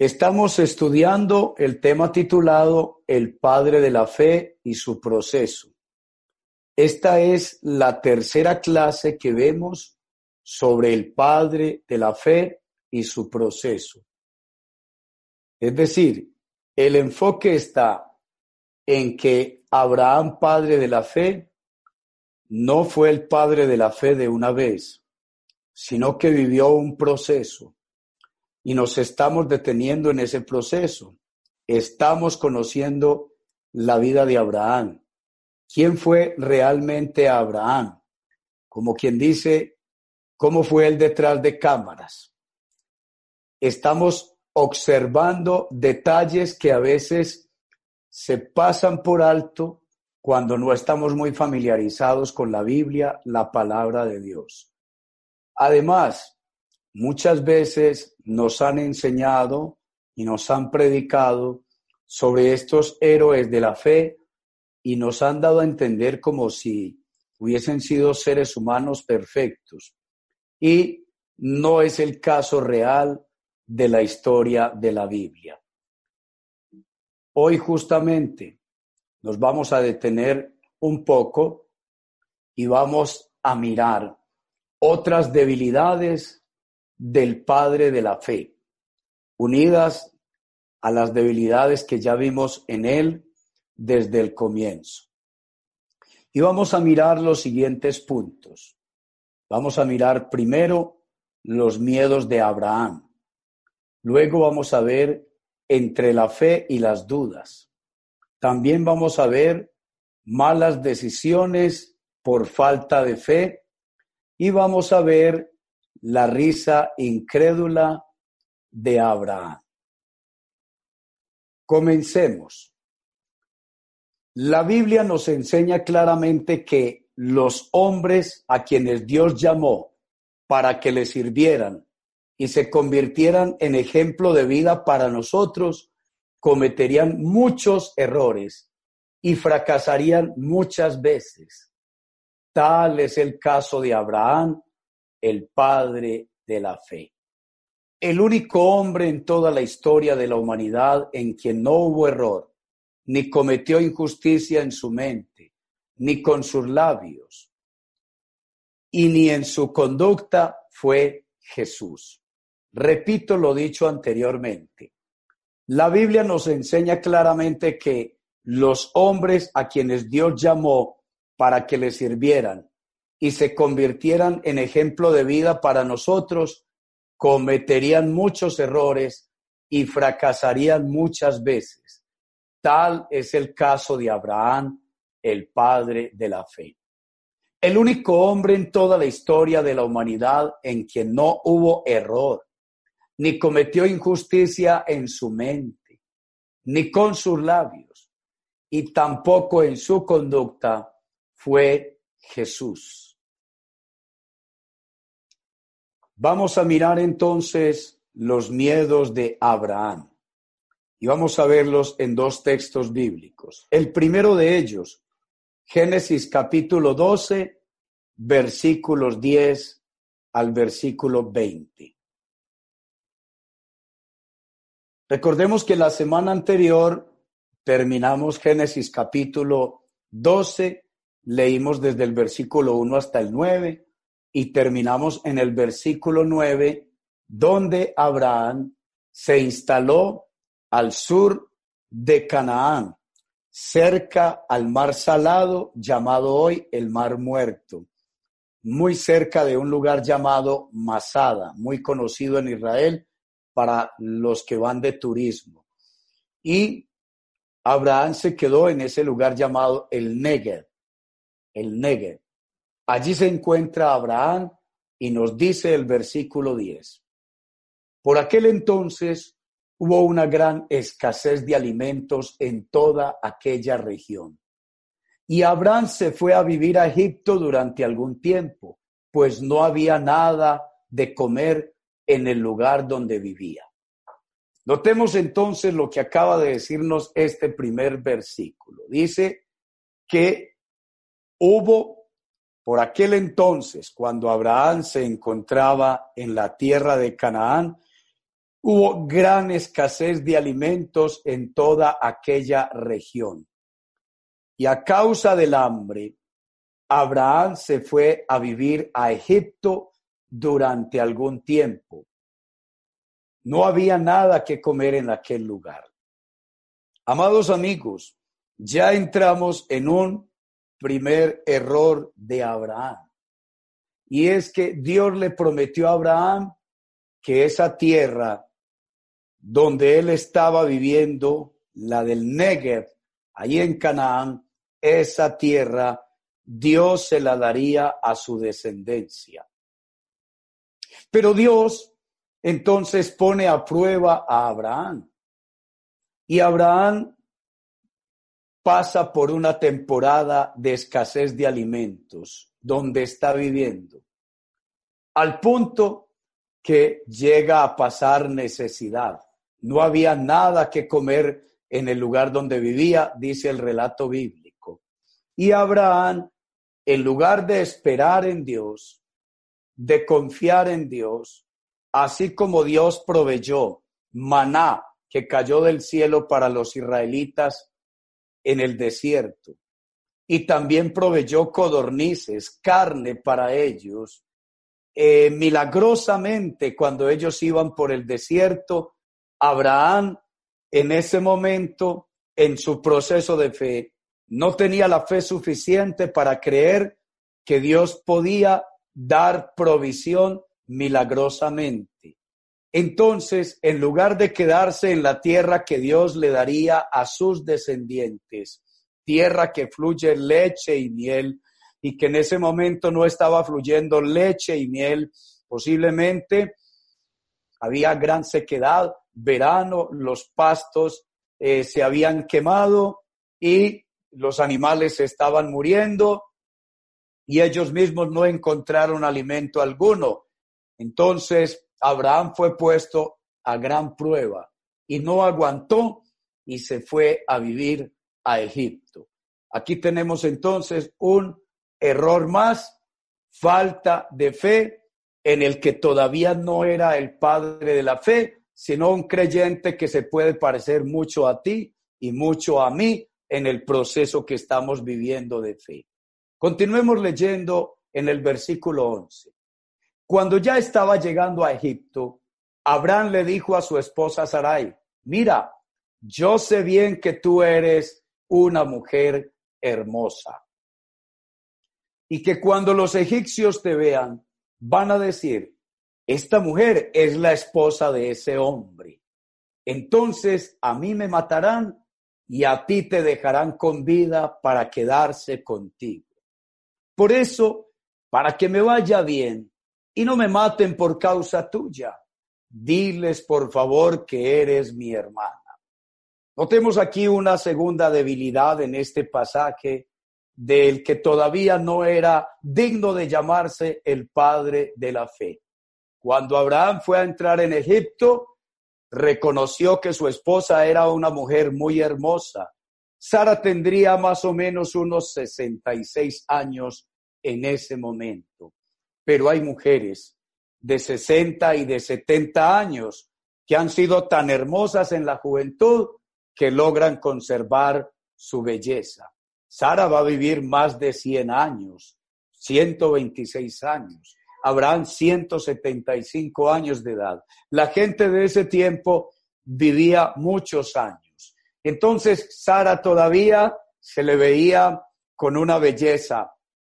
Estamos estudiando el tema titulado El Padre de la Fe y su proceso. Esta es la tercera clase que vemos sobre el Padre de la Fe y su proceso. Es decir, el enfoque está en que Abraham, Padre de la Fe, no fue el Padre de la Fe de una vez, sino que vivió un proceso y nos estamos deteniendo en ese proceso. Estamos conociendo la vida de Abraham. ¿Quién fue realmente Abraham? Como quien dice, ¿cómo fue él detrás de cámaras? Estamos observando detalles que a veces se pasan por alto cuando no estamos muy familiarizados con la Biblia, la palabra de Dios. Además, muchas veces nos han enseñado y nos han predicado sobre estos héroes de la fe y nos han dado a entender como si hubiesen sido seres humanos perfectos. Y no es el caso real de la historia de la Biblia. Hoy justamente nos vamos a detener un poco y vamos a mirar otras debilidades del Padre de la fe, unidas a las debilidades que ya vimos en él desde el comienzo. Y vamos a mirar los siguientes puntos. Vamos a mirar primero los miedos de Abraham. Luego vamos a ver entre la fe y las dudas. También vamos a ver malas decisiones por falta de fe y vamos a ver la risa incrédula de Abraham. Comencemos. La Biblia nos enseña claramente que los hombres a quienes Dios llamó para que le sirvieran y se convirtieran en ejemplo de vida para nosotros, cometerían muchos errores y fracasarían muchas veces. Tal es el caso de Abraham el padre de la fe. El único hombre en toda la historia de la humanidad en quien no hubo error, ni cometió injusticia en su mente, ni con sus labios, y ni en su conducta fue Jesús. Repito lo dicho anteriormente. La Biblia nos enseña claramente que los hombres a quienes Dios llamó para que le sirvieran y se convirtieran en ejemplo de vida para nosotros, cometerían muchos errores y fracasarían muchas veces. Tal es el caso de Abraham, el padre de la fe. El único hombre en toda la historia de la humanidad en quien no hubo error, ni cometió injusticia en su mente, ni con sus labios, y tampoco en su conducta, fue Jesús. Vamos a mirar entonces los miedos de Abraham y vamos a verlos en dos textos bíblicos. El primero de ellos, Génesis capítulo 12, versículos 10 al versículo 20. Recordemos que la semana anterior terminamos Génesis capítulo 12, leímos desde el versículo 1 hasta el 9 y terminamos en el versículo 9, donde Abraham se instaló al sur de Canaán, cerca al mar salado llamado hoy el mar muerto, muy cerca de un lugar llamado Masada, muy conocido en Israel para los que van de turismo. Y Abraham se quedó en ese lugar llamado el Negev, el Negev. Allí se encuentra Abraham y nos dice el versículo 10. Por aquel entonces hubo una gran escasez de alimentos en toda aquella región. Y Abraham se fue a vivir a Egipto durante algún tiempo, pues no había nada de comer en el lugar donde vivía. Notemos entonces lo que acaba de decirnos este primer versículo. Dice que hubo por aquel entonces, cuando Abraham se encontraba en la tierra de Canaán, hubo gran escasez de alimentos en toda aquella región. Y a causa del hambre, Abraham se fue a vivir a Egipto durante algún tiempo. No había nada que comer en aquel lugar. Amados amigos, ya entramos en un primer error de Abraham. Y es que Dios le prometió a Abraham que esa tierra donde él estaba viviendo, la del Negev, ahí en Canaán, esa tierra Dios se la daría a su descendencia. Pero Dios entonces pone a prueba a Abraham. Y Abraham pasa por una temporada de escasez de alimentos donde está viviendo, al punto que llega a pasar necesidad. No había nada que comer en el lugar donde vivía, dice el relato bíblico. Y Abraham, en lugar de esperar en Dios, de confiar en Dios, así como Dios proveyó maná que cayó del cielo para los israelitas en el desierto, y también proveyó codornices, carne para ellos, eh, milagrosamente cuando ellos iban por el desierto, Abraham en ese momento, en su proceso de fe, no tenía la fe suficiente para creer que Dios podía dar provisión milagrosamente. Entonces, en lugar de quedarse en la tierra que Dios le daría a sus descendientes, tierra que fluye leche y miel, y que en ese momento no estaba fluyendo leche y miel, posiblemente había gran sequedad, verano, los pastos eh, se habían quemado y los animales estaban muriendo y ellos mismos no encontraron alimento alguno. Entonces Abraham fue puesto a gran prueba y no aguantó y se fue a vivir a Egipto. Aquí tenemos entonces un error más, falta de fe en el que todavía no era el padre de la fe, sino un creyente que se puede parecer mucho a ti y mucho a mí en el proceso que estamos viviendo de fe. Continuemos leyendo en el versículo 11. Cuando ya estaba llegando a Egipto, Abraham le dijo a su esposa Sarai, mira, yo sé bien que tú eres una mujer hermosa y que cuando los egipcios te vean, van a decir, esta mujer es la esposa de ese hombre. Entonces a mí me matarán y a ti te dejarán con vida para quedarse contigo. Por eso, para que me vaya bien y no me maten por causa tuya, diles por favor que eres mi hermana. Notemos aquí una segunda debilidad en este pasaje del que todavía no era digno de llamarse el padre de la fe. Cuando Abraham fue a entrar en Egipto, reconoció que su esposa era una mujer muy hermosa. Sara tendría más o menos unos 66 años en ese momento. Pero hay mujeres de 60 y de 70 años que han sido tan hermosas en la juventud que logran conservar su belleza. Sara va a vivir más de 100 años, 126 años. Abraham 175 años de edad. La gente de ese tiempo vivía muchos años. Entonces Sara todavía se le veía con una belleza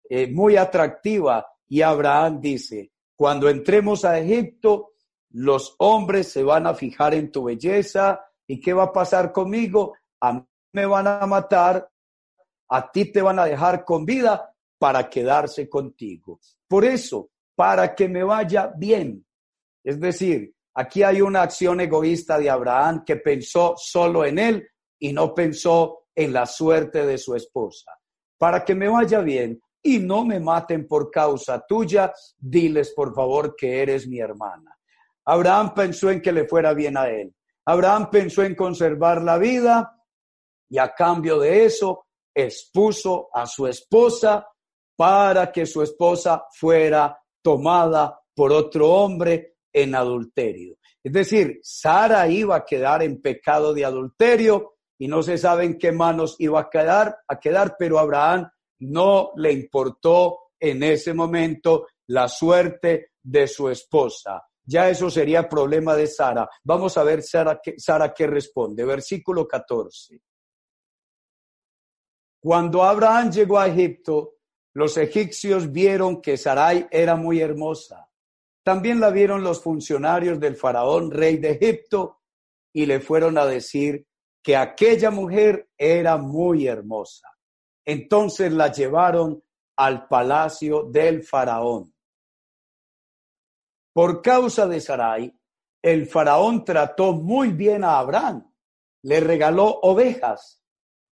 eh, muy atractiva y Abraham dice, cuando entremos a Egipto, los hombres se van a fijar en tu belleza y qué va a pasar conmigo. A mí me van a matar a ti te van a dejar con vida para quedarse contigo. Por eso, para que me vaya bien, es decir, Aquí hay una acción egoísta de Abraham que pensó solo en él y no pensó en la suerte de su esposa. Para que me vaya bien y no me maten por causa tuya, diles por favor que eres mi hermana. Abraham pensó en que le fuera bien a él. Abraham pensó en conservar la vida y a cambio de eso expuso a su esposa para que su esposa fuera tomada por otro hombre en adulterio. Es decir, Sara iba a quedar en pecado de adulterio y no se sabe en qué manos iba a quedar, a quedar, pero Abraham no le importó en ese momento la suerte de su esposa. Ya eso sería problema de Sara. Vamos a ver Sara, Sara qué responde. Versículo 14. Cuando Abraham llegó a Egipto, los egipcios vieron que Sarai era muy hermosa. También la vieron los funcionarios del faraón, rey de Egipto, y le fueron a decir que aquella mujer era muy hermosa. Entonces la llevaron al palacio del faraón. Por causa de Sarai, el faraón trató muy bien a Abraham. Le regaló ovejas,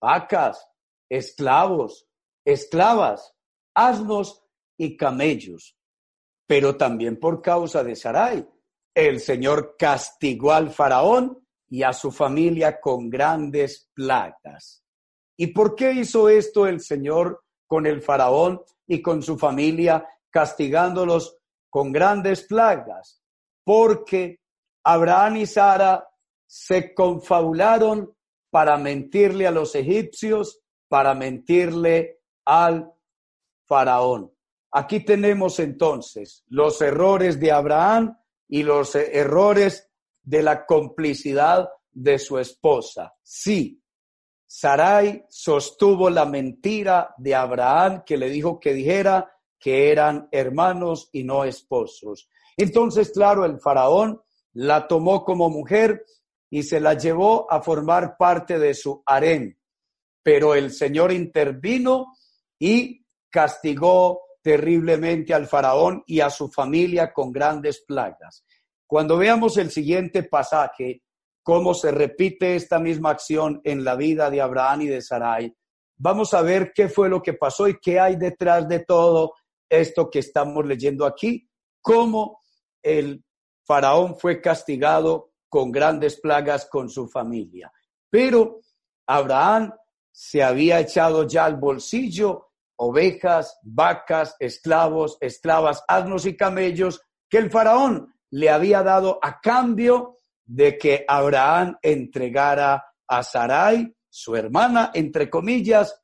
vacas, esclavos, esclavas, asnos y camellos. Pero también por causa de Sarai, el Señor castigó al faraón y a su familia con grandes plagas. ¿Y por qué hizo esto el Señor con el faraón y con su familia, castigándolos con grandes plagas? Porque Abraham y Sara se confabularon para mentirle a los egipcios para mentirle al faraón. Aquí tenemos entonces los errores de Abraham y los errores de la complicidad de su esposa. Sí, Sarai sostuvo la mentira de Abraham que le dijo que dijera que eran hermanos y no esposos. Entonces, claro, el faraón la tomó como mujer y se la llevó a formar parte de su harén pero el Señor intervino y castigó terriblemente al faraón y a su familia con grandes plagas. Cuando veamos el siguiente pasaje, cómo se repite esta misma acción en la vida de Abraham y de Sarai, vamos a ver qué fue lo que pasó y qué hay detrás de todo esto que estamos leyendo aquí, cómo el faraón fue castigado con grandes plagas con su familia. Pero Abraham se había echado ya al bolsillo ovejas, vacas, esclavos, esclavas, asnos y camellos que el faraón le había dado a cambio de que Abraham entregara a Sarai, su hermana, entre comillas,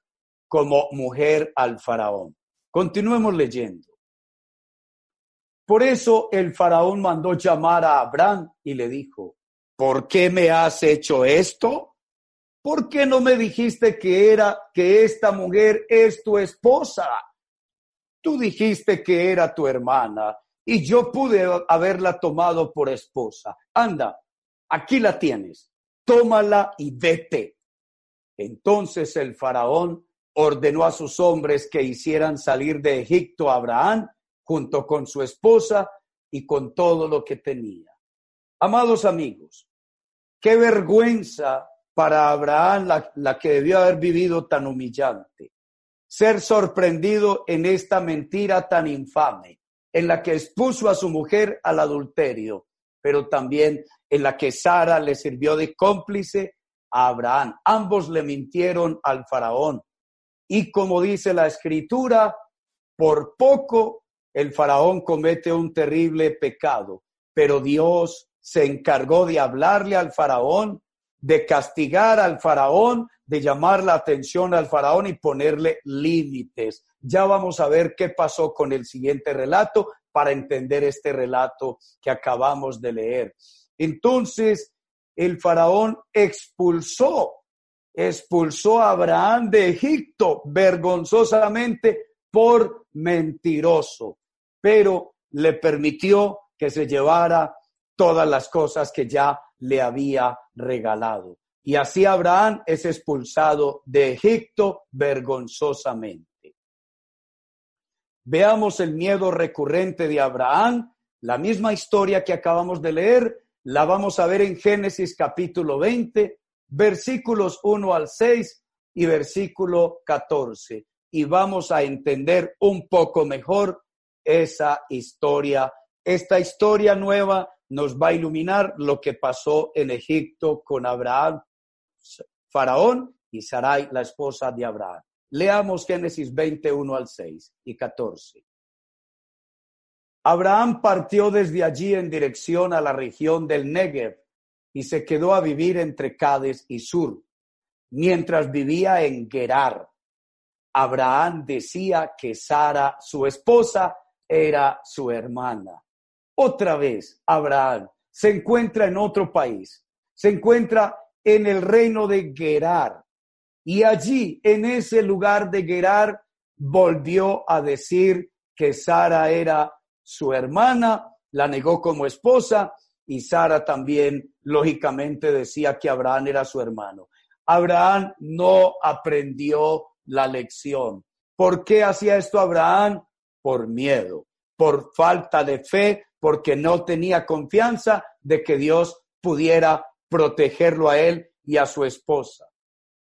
como mujer al faraón. Continuemos leyendo. Por eso el faraón mandó llamar a Abraham y le dijo, ¿por qué me has hecho esto? ¿Por qué no me dijiste que era que esta mujer es tu esposa? Tú dijiste que era tu hermana y yo pude haberla tomado por esposa. Anda, aquí la tienes. Tómala y vete. Entonces el faraón ordenó a sus hombres que hicieran salir de Egipto a Abraham junto con su esposa y con todo lo que tenía. Amados amigos, qué vergüenza para Abraham la, que debió haber vivido tan humillante. Ser sorprendido en esta mentira tan infame, en la que expuso a su mujer al adulterio, pero también en la que Sara le sirvió de cómplice a Abraham. Ambos le mintieron al faraón. Y como dice la escritura, por poco el faraón comete un terrible pecado, pero Dios se encargó de hablarle al faraón de castigar al faraón, de llamar la atención al faraón y ponerle límites. Ya vamos a ver qué pasó con el siguiente relato para entender este relato que acabamos de leer. Entonces, el faraón expulsó, expulsó a Abraham de Egipto vergonzosamente por mentiroso, pero le permitió que se llevara todas las cosas que ya le había regalado. Y así Abraham es expulsado de Egipto vergonzosamente. Veamos el miedo recurrente de Abraham La misma historia que acabamos de leer la vamos a ver en Génesis capítulo 20, versículos 1 al 6 y versículo 14. Y vamos a entender un poco mejor esa historia. Esta historia nueva nos va a iluminar lo que pasó en Egipto con Abraham, Faraón y Sarai, la esposa de Abraham. Leamos Génesis 21 al 6 y 14. Abraham partió desde allí en dirección a la región del Negev y se quedó a vivir entre Cades y Sur, mientras vivía en Gerar. Abraham decía que Sara, su esposa, era su hermana. Otra vez, Abraham se encuentra en otro país, se encuentra en el reino de Gerar. Y allí, en ese lugar de Gerar, volvió a decir que Sara era su hermana, la negó como esposa y Sara también, lógicamente, decía que Abraham era su hermano. Abraham no aprendió la lección. ¿Por qué hacía esto Abraham? Por miedo, por falta de fe, porque no tenía confianza de que Dios pudiera protegerlo a él y a su esposa.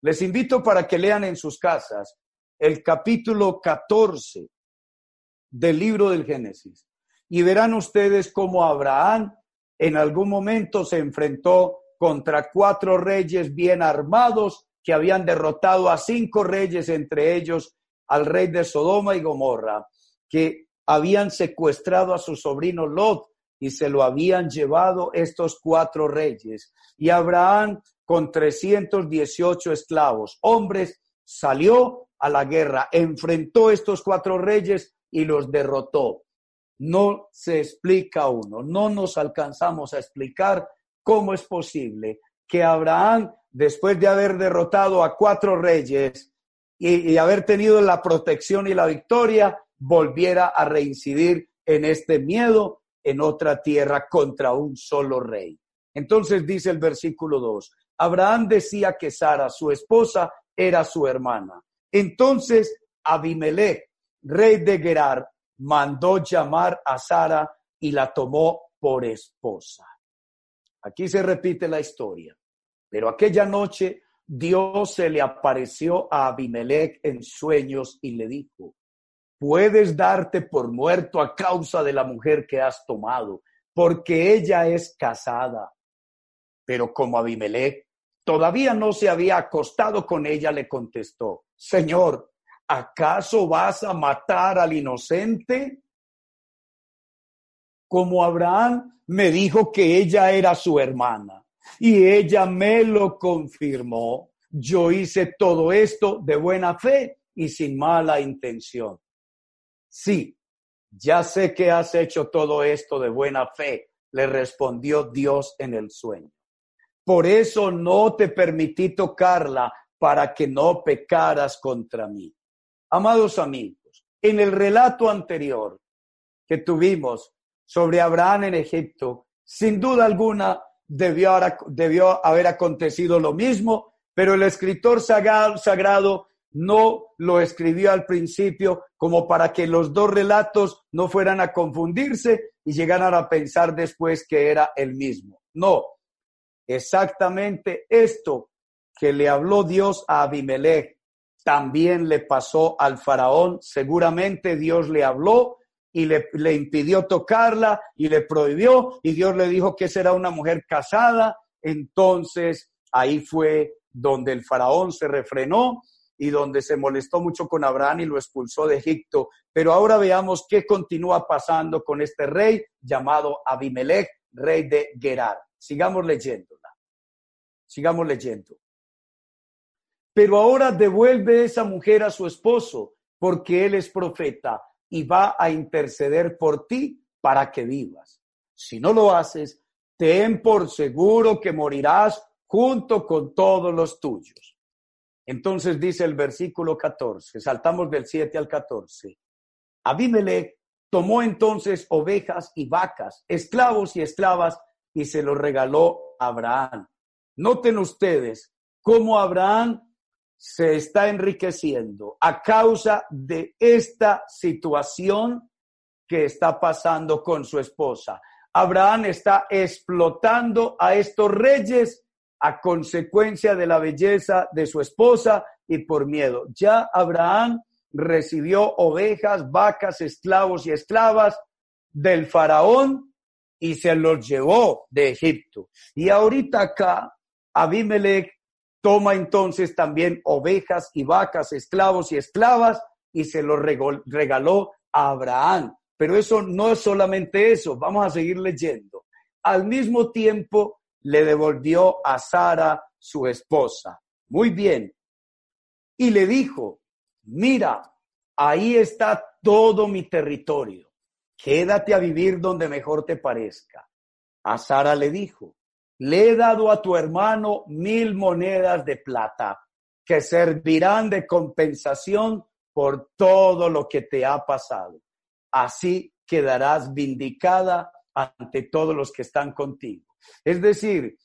Les invito para que lean en sus casas el capítulo 14 del libro del Génesis y verán ustedes cómo Abraham en algún momento se enfrentó contra cuatro reyes bien armados que habían derrotado a cinco reyes, entre ellos al rey de Sodoma y Gomorra, que habían secuestrado a su sobrino Lot y se lo habían llevado estos cuatro reyes. Y Abraham, con 318 esclavos, hombres, salió a la guerra, enfrentó estos cuatro reyes y los derrotó no se explica uno, no nos alcanzamos a explicar cómo es posible que Abraham, después de haber derrotado a cuatro reyes y, haber tenido la protección y la victoria, volviera a reincidir en este miedo en otra tierra contra un solo rey. Entonces dice el versículo 2, Abraham decía que Sara, su esposa, era su hermana. Entonces Abimelech, rey de Gerar, mandó llamar a Sara y la tomó por esposa. Aquí se repite la historia. Pero aquella noche Dios se le apareció a Abimelech en sueños y le dijo, puedes darte por muerto a causa de la mujer que has tomado, porque ella es casada. Pero como Abimelech todavía no se había acostado con ella, le contestó, Señor, ¿acaso vas a matar al inocente? Como Abraham me dijo que ella era su hermana y ella me lo confirmó. Yo hice todo esto de buena fe y sin mala intención. Sí, ya sé que has hecho todo esto de buena fe, le respondió Dios en el sueño. Por eso no te permití tocarla para que no pecaras contra mí. Amados amigos, en el relato anterior que tuvimos sobre Abraham en Egipto, sin duda alguna debió, haber acontecido lo mismo, pero el escritor sagrado no lo escribió al principio como para que los dos relatos no fueran a confundirse y llegaran a pensar después que era el mismo. No, exactamente esto que le habló Dios a Abimelech también le pasó al faraón. Seguramente Dios le habló y le, le, impidió tocarla y le prohibió y Dios le dijo que será una mujer casada. Entonces ahí fue donde el faraón se refrenó y donde se molestó mucho con Abraham y lo expulsó de Egipto. Pero ahora veamos qué continúa pasando con este rey llamado Abimelech, rey de Gerar. Sigamos leyéndola. Sigamos leyendo. Pero ahora devuelve esa mujer a su esposo, porque él es profeta y va a interceder por ti para que vivas. Si no lo haces, ten por seguro que morirás junto con todos los tuyos. Entonces dice el versículo 14, saltamos del 7 al 14. Abimelech tomó entonces ovejas y vacas, esclavos y esclavas, y se los regaló a Abraham. Noten ustedes cómo Abraham se está enriqueciendo a causa de esta situación que está pasando con su esposa. Abraham está explotando a estos reyes a consecuencia de la belleza de su esposa y por miedo. Ya Abraham recibió ovejas, vacas, esclavos y esclavas del faraón y se los llevó de Egipto. Y ahorita acá Abimelech toma entonces también ovejas y vacas, esclavos y esclavas y se los regaló a Abraham. Pero eso no es solamente eso, vamos a seguir leyendo. Al mismo tiempo le devolvió a Sara su esposa. Muy bien. Y le dijo, mira, ahí está todo mi territorio. Quédate a vivir donde mejor te parezca. A Sara le dijo, le he dado a tu hermano mil monedas de plata que servirán de compensación por todo lo que te ha pasado así quedarás vindicada ante todos los que están contigo. Es decir,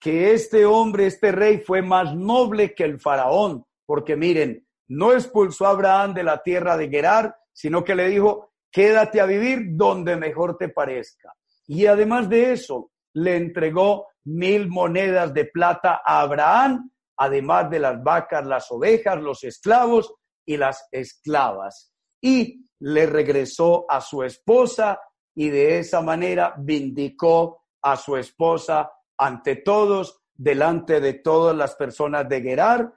que este hombre, este rey fue más noble que el faraón, porque miren, no expulsó a Abraham de la tierra de Gerar, sino que le dijo, quédate a vivir donde mejor te parezca. Y además de eso, le entregó mil monedas de plata a Abraham, además de las vacas, las ovejas, los esclavos y las esclavas. Y le regresó a su esposa y de esa manera vindicó a su esposa ante todos, delante de todas las personas de Gerar,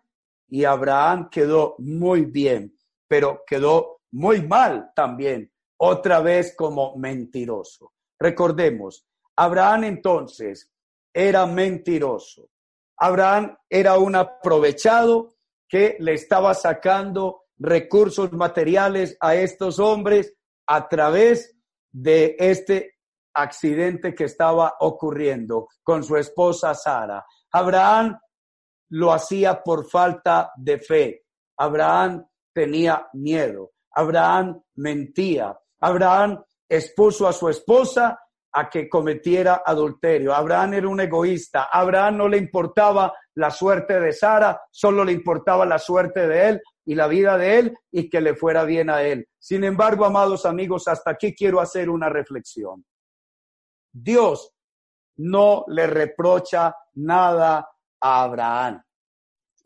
y Abraham quedó muy bien, pero quedó muy mal también, otra vez como mentiroso. Recordemos, Abraham entonces era mentiroso. Abraham era un aprovechado que le estaba sacando recursos materiales a estos hombres a través de este accidente que estaba ocurriendo con su esposa Sara. Abraham lo hacía por falta de fe. Abraham tenía miedo. Abraham mentía. Abraham expuso a su esposa a que cometiera adulterio. Abraham era un egoísta. Abraham no le importaba la suerte de Sara, solo le importaba la suerte de él y la vida de él y que le fuera bien a él. Sin embargo, amados amigos, hasta aquí quiero hacer una reflexión. Dios no le reprocha nada a Abraham.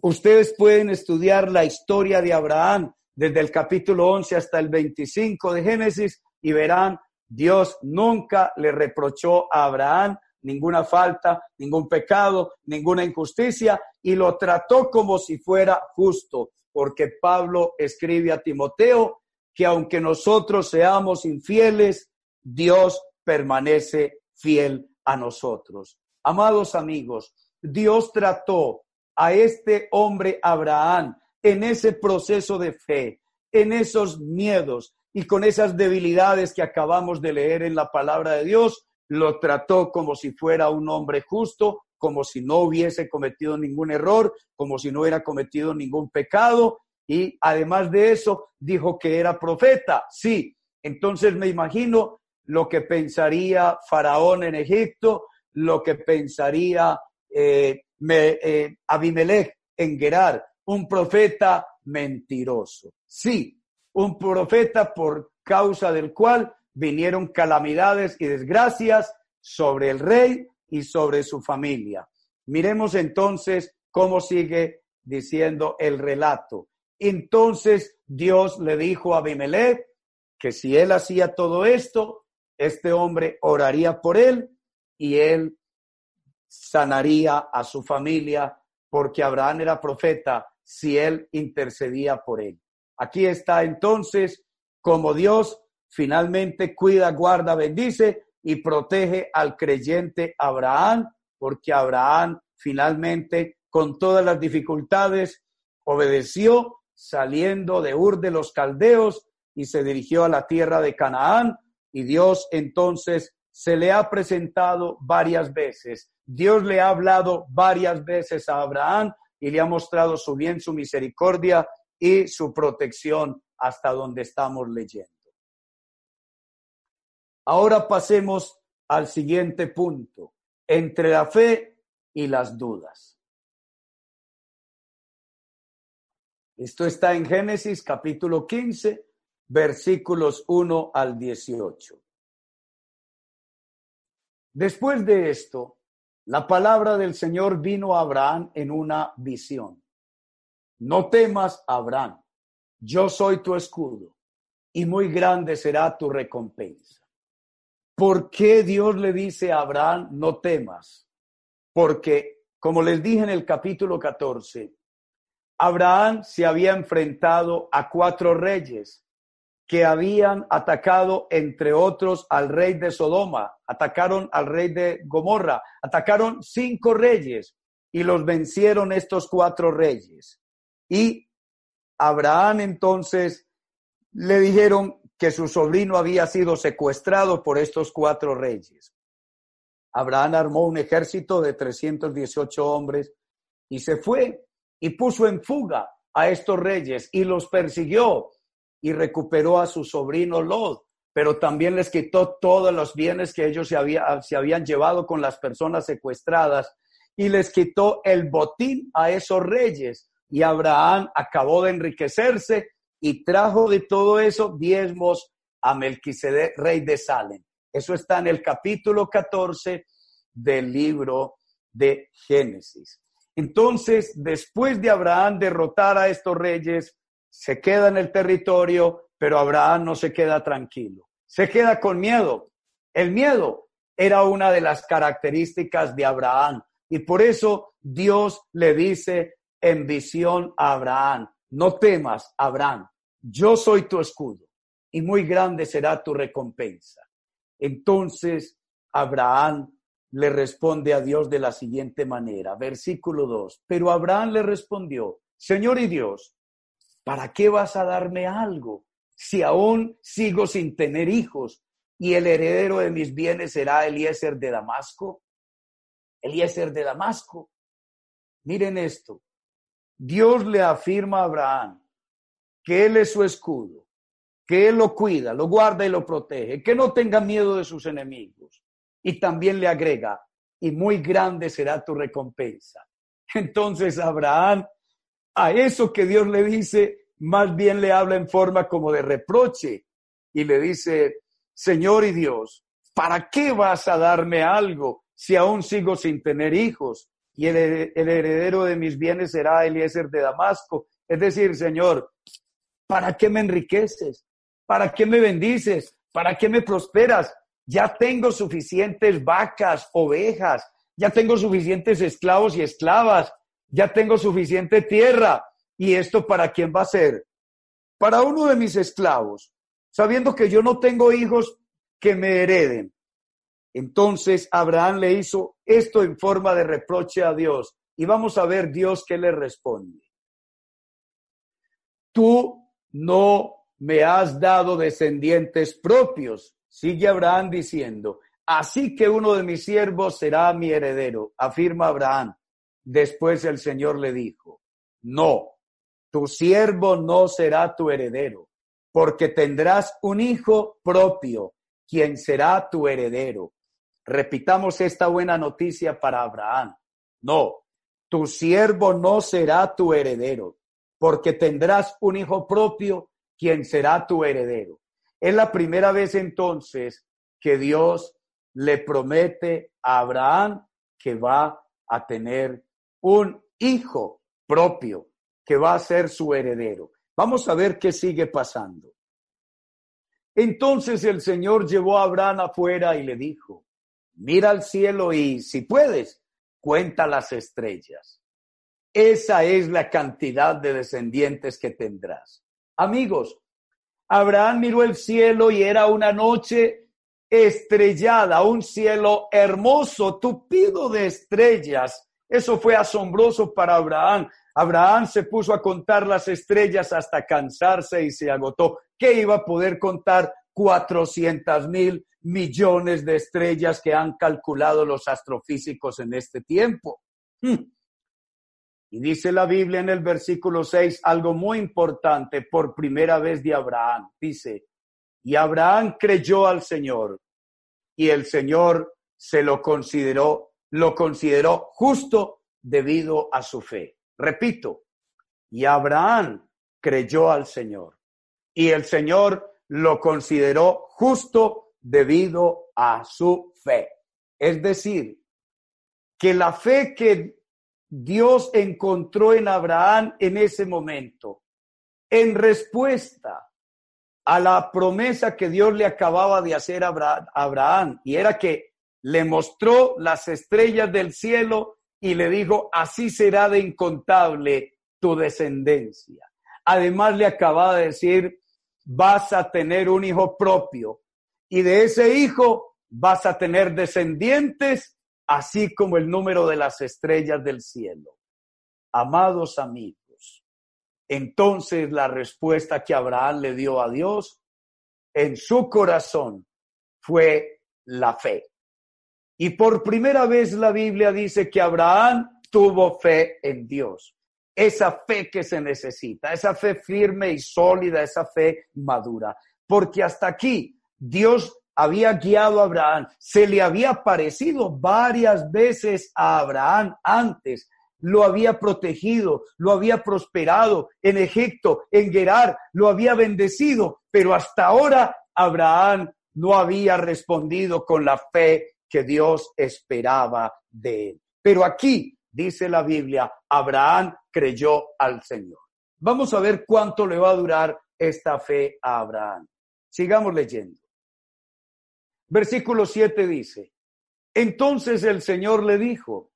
Ustedes pueden estudiar la historia de Abraham desde el capítulo 11 hasta el 25 de Génesis y verán, Dios nunca le reprochó a Abraham ninguna falta, ningún pecado, ninguna injusticia y lo trató como si fuera justo porque Pablo escribe a Timoteo que aunque nosotros seamos infieles, Dios permanece fiel a nosotros. Amados amigos, Dios trató a este hombre Abraham en ese proceso de fe, en esos miedos y con esas debilidades que acabamos de leer en la palabra de Dios, lo trató como si fuera un hombre justo, como si no hubiese cometido ningún error, como si no hubiera cometido ningún pecado. Y además de eso, dijo que era profeta. Sí, entonces me imagino lo que pensaría Faraón en Egipto, lo que pensaría eh, eh, Abimelech en Gerar, un profeta mentiroso. Sí, un profeta por causa del cual vinieron calamidades y desgracias sobre el rey y sobre su familia. Miremos entonces cómo sigue diciendo el relato. Entonces Dios le dijo a Abimelech que si él hacía todo esto, este hombre oraría por él y él sanaría a su familia porque Abraham era profeta si él intercedía por él. Aquí está entonces como Dios finalmente cuida, guarda, bendice y protege al creyente Abraham, porque Abraham finalmente, con todas las dificultades, obedeció saliendo de Ur de los Caldeos y se dirigió a la tierra de Canaán y Dios entonces se le ha presentado varias veces. Dios le ha hablado varias veces a Abraham y le ha mostrado su bien, su misericordia y su protección hasta donde estamos leyendo. Ahora pasemos al siguiente punto, entre la fe y las dudas. Esto está en Génesis capítulo 15, versículos 1 al 18. Después de esto, la palabra del Señor vino a Abraham en una visión. No temas, Abraham, yo soy tu escudo y muy grande será tu recompensa. ¿Por qué Dios le dice a Abraham, no temas? Porque, como les dije en el capítulo 14, Abraham se había enfrentado a cuatro reyes que habían atacado, entre otros, al rey de Sodoma, atacaron al rey de Gomorra, atacaron cinco reyes y los vencieron estos cuatro reyes. Y Abraham entonces le dijeron que su sobrino había sido secuestrado por estos cuatro reyes. Abraham armó un ejército de 318 hombres y se fue y puso en fuga a estos reyes y los persiguió y recuperó a su sobrino Lot, pero también les quitó todos los bienes que ellos se, se habían llevado con las personas secuestradas y les quitó el botín a esos reyes. Y Abraham acabó de enriquecerse y trajo de todo eso diezmos a Melquisedec, rey de Salem. Eso está en el capítulo 14 del libro de Génesis. Entonces, después de Abraham derrotar a estos reyes, se queda en el territorio, pero Abraham no se queda tranquilo. Se queda con miedo. El miedo era una de las características de Abraham. Y por eso Dios le dice en visión a Abraham, no temas, Abraham, yo soy tu escudo y muy grande será tu recompensa. Entonces Abraham le responde a Dios de la siguiente manera, versículo 2, pero Abraham le respondió, Señor y Dios, ¿para qué vas a darme algo si aún sigo sin tener hijos y el heredero de mis bienes será Eliezer de Damasco? Eliezer de Damasco. Miren esto. Dios le afirma a Abraham que él es su escudo, que él lo cuida, lo guarda y lo protege, que no tenga miedo de sus enemigos. Y también le agrega, y muy grande será tu recompensa. Entonces Abraham a eso que Dios le dice, más bien le habla en forma como de reproche y le dice, Señor y Dios, ¿para qué vas a darme algo si aún sigo sin tener hijos? Y el, heredero de mis bienes será Eliezer de Damasco. Es decir, Señor, ¿para qué me enriqueces? ¿Para qué me bendices? ¿Para qué me prosperas? Ya tengo suficientes vacas, ovejas, ya tengo suficientes esclavos y esclavas, ya tengo suficiente tierra. ¿Y esto para quién va a ser? Para uno de mis esclavos, sabiendo que yo no tengo hijos que me hereden. Entonces Abraham le hizo esto en forma de reproche a Dios. Y vamos a ver Dios qué le responde. Tú no me has dado descendientes propios, sigue Abraham diciendo. Así que uno de mis siervos será mi heredero, afirma Abraham. Después el Señor le dijo, no, tu siervo no será tu heredero, porque tendrás un hijo propio, quien será tu heredero. Repitamos esta buena noticia para Abraham. No, tu siervo no será tu heredero, porque tendrás un hijo propio, quien será tu heredero. Es la primera vez entonces que Dios le promete a Abraham que va a tener un hijo propio que va a ser su heredero. Vamos a ver qué sigue pasando. Entonces el Señor llevó a Abraham afuera y le dijo, mira al cielo y, si puedes, cuenta las estrellas. Esa es la cantidad de descendientes que tendrás. Amigos, Abraham miró el cielo y era una noche estrellada, un cielo hermoso, tupido de estrellas eso fue asombroso para Abraham. Abraham se puso a contar las estrellas hasta cansarse y se agotó. ¿Qué iba a poder contar 400 mil millones de estrellas que han calculado los astrofísicos en este tiempo? Hmm. Y dice la Biblia en el versículo 6 algo muy importante por primera vez de Abraham. Dice, y Abraham creyó al Señor y el Señor se lo consideró lo consideró justo debido a su fe. Repito, y Abraham creyó al Señor y el Señor lo consideró justo debido a su fe. Es decir, que la fe que Dios encontró en Abraham en ese momento, en respuesta a la promesa que Dios le acababa de hacer a Abraham, y era que le mostró las estrellas del cielo y le dijo, así será de incontable tu descendencia. Además le acababa de decir, vas a tener un hijo propio y de ese hijo vas a tener descendientes, así como el número de las estrellas del cielo. Amados amigos, entonces la respuesta que Abraham le dio a Dios en su corazón fue la fe. Y por primera vez la Biblia dice que Abraham tuvo fe en Dios. Esa fe que se necesita, esa fe firme y sólida, esa fe madura. Porque hasta aquí Dios había guiado a Abraham, se le había aparecido varias veces a Abraham antes, lo había protegido, lo había prosperado en Egipto, en Gerar, lo había bendecido, pero hasta ahora Abraham no había respondido con la fe que Dios esperaba de él. Pero aquí dice la Biblia, Abraham creyó al Señor. Vamos a ver cuánto le va a durar esta fe a Abraham. Sigamos leyendo. Versículo 7 dice, entonces el Señor le dijo,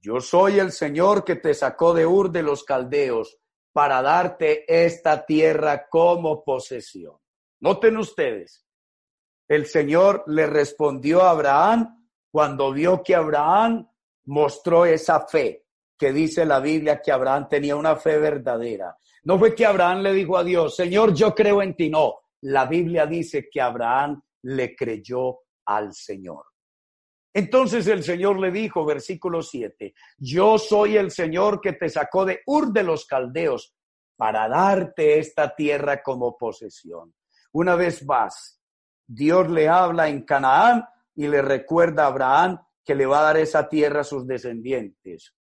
yo soy el Señor que te sacó de Ur de los Caldeos para darte esta tierra como posesión. Noten ustedes, el Señor le respondió a Abraham cuando vio que Abraham mostró esa fe, que dice la Biblia que Abraham tenía una fe verdadera. No fue que Abraham le dijo a Dios, Señor, yo creo en ti. No, la Biblia dice que Abraham le creyó al Señor. Entonces el Señor le dijo, versículo 7, yo soy el Señor que te sacó de Ur de los Caldeos para darte esta tierra como posesión. Una vez más, Dios le habla en Canaán y le recuerda a Abraham que le va a dar esa tierra a sus descendientes.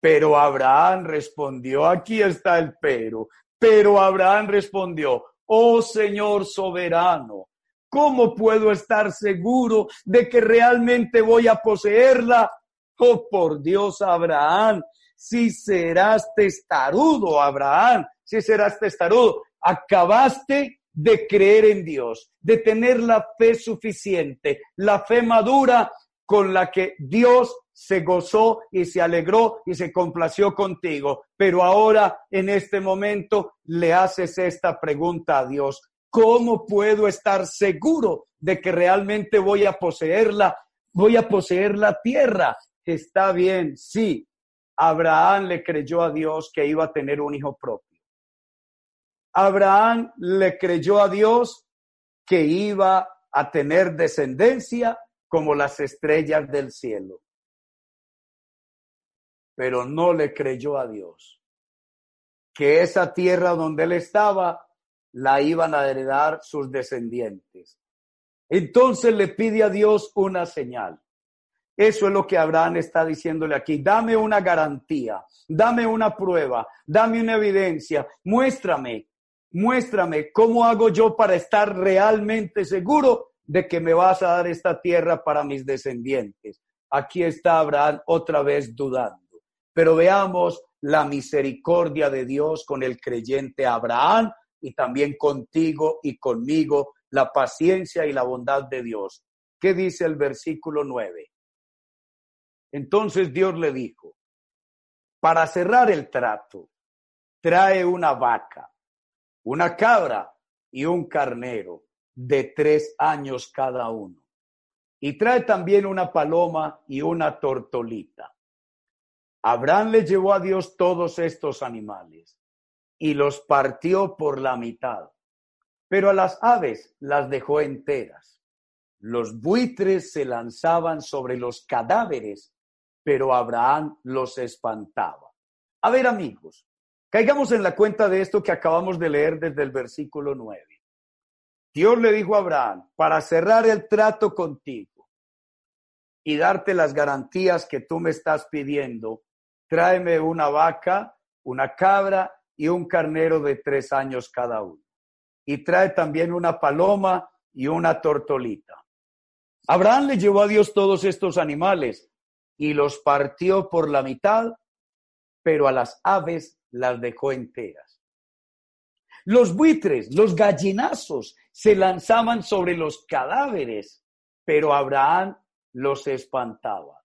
Pero Abraham respondió, aquí está el pero, pero Abraham respondió, oh Señor soberano, ¿cómo puedo estar seguro de que realmente voy a poseerla? Oh, por Dios, Abraham, si serás testarudo, Abraham, si serás testarudo, acabaste de creer en Dios, de tener la fe suficiente, la fe madura con la que Dios se gozó y se alegró y se complació contigo. Pero ahora, en este momento, le haces esta pregunta a Dios. ¿Cómo puedo estar seguro de que realmente voy a poseerla? Voy a poseer la tierra. Está bien, sí. Abraham le creyó a Dios que iba a tener un hijo propio. Abraham le creyó a Dios que iba a tener descendencia como las estrellas del cielo. Pero no le creyó a Dios que esa tierra donde él estaba la iban a heredar sus descendientes. Entonces le pide a Dios una señal. Eso es lo que Abraham está diciéndole aquí. Dame una garantía, dame una prueba, dame una evidencia, muéstrame muéstrame cómo hago yo para estar realmente seguro de que me vas a dar esta tierra para mis descendientes. Aquí está Abraham otra vez dudando. Pero veamos la misericordia de Dios con el creyente Abraham y también contigo y conmigo, la paciencia y la bondad de Dios. ¿Qué dice el versículo 9? Entonces Dios le dijo, para cerrar el trato, trae una vaca una cabra y un carnero de tres años cada uno. Y trae también una paloma y una tortolita. Abraham le llevó a Dios todos estos animales y los partió por la mitad, pero a las aves las dejó enteras. Los buitres se lanzaban sobre los cadáveres, pero Abraham los espantaba. A ver amigos, Caigamos en la cuenta de esto que acabamos de leer desde el versículo 9. Dios le dijo a Abraham, para cerrar el trato contigo y darte las garantías que tú me estás pidiendo, tráeme una vaca, una cabra y un carnero de tres años cada uno. y trae también una paloma y una tortolita. Abraham le llevó a Dios todos estos animales y los partió por la mitad, pero a las aves las dejó enteras. Los buitres, los gallinazos se lanzaban sobre los cadáveres, pero Abraham los espantaba.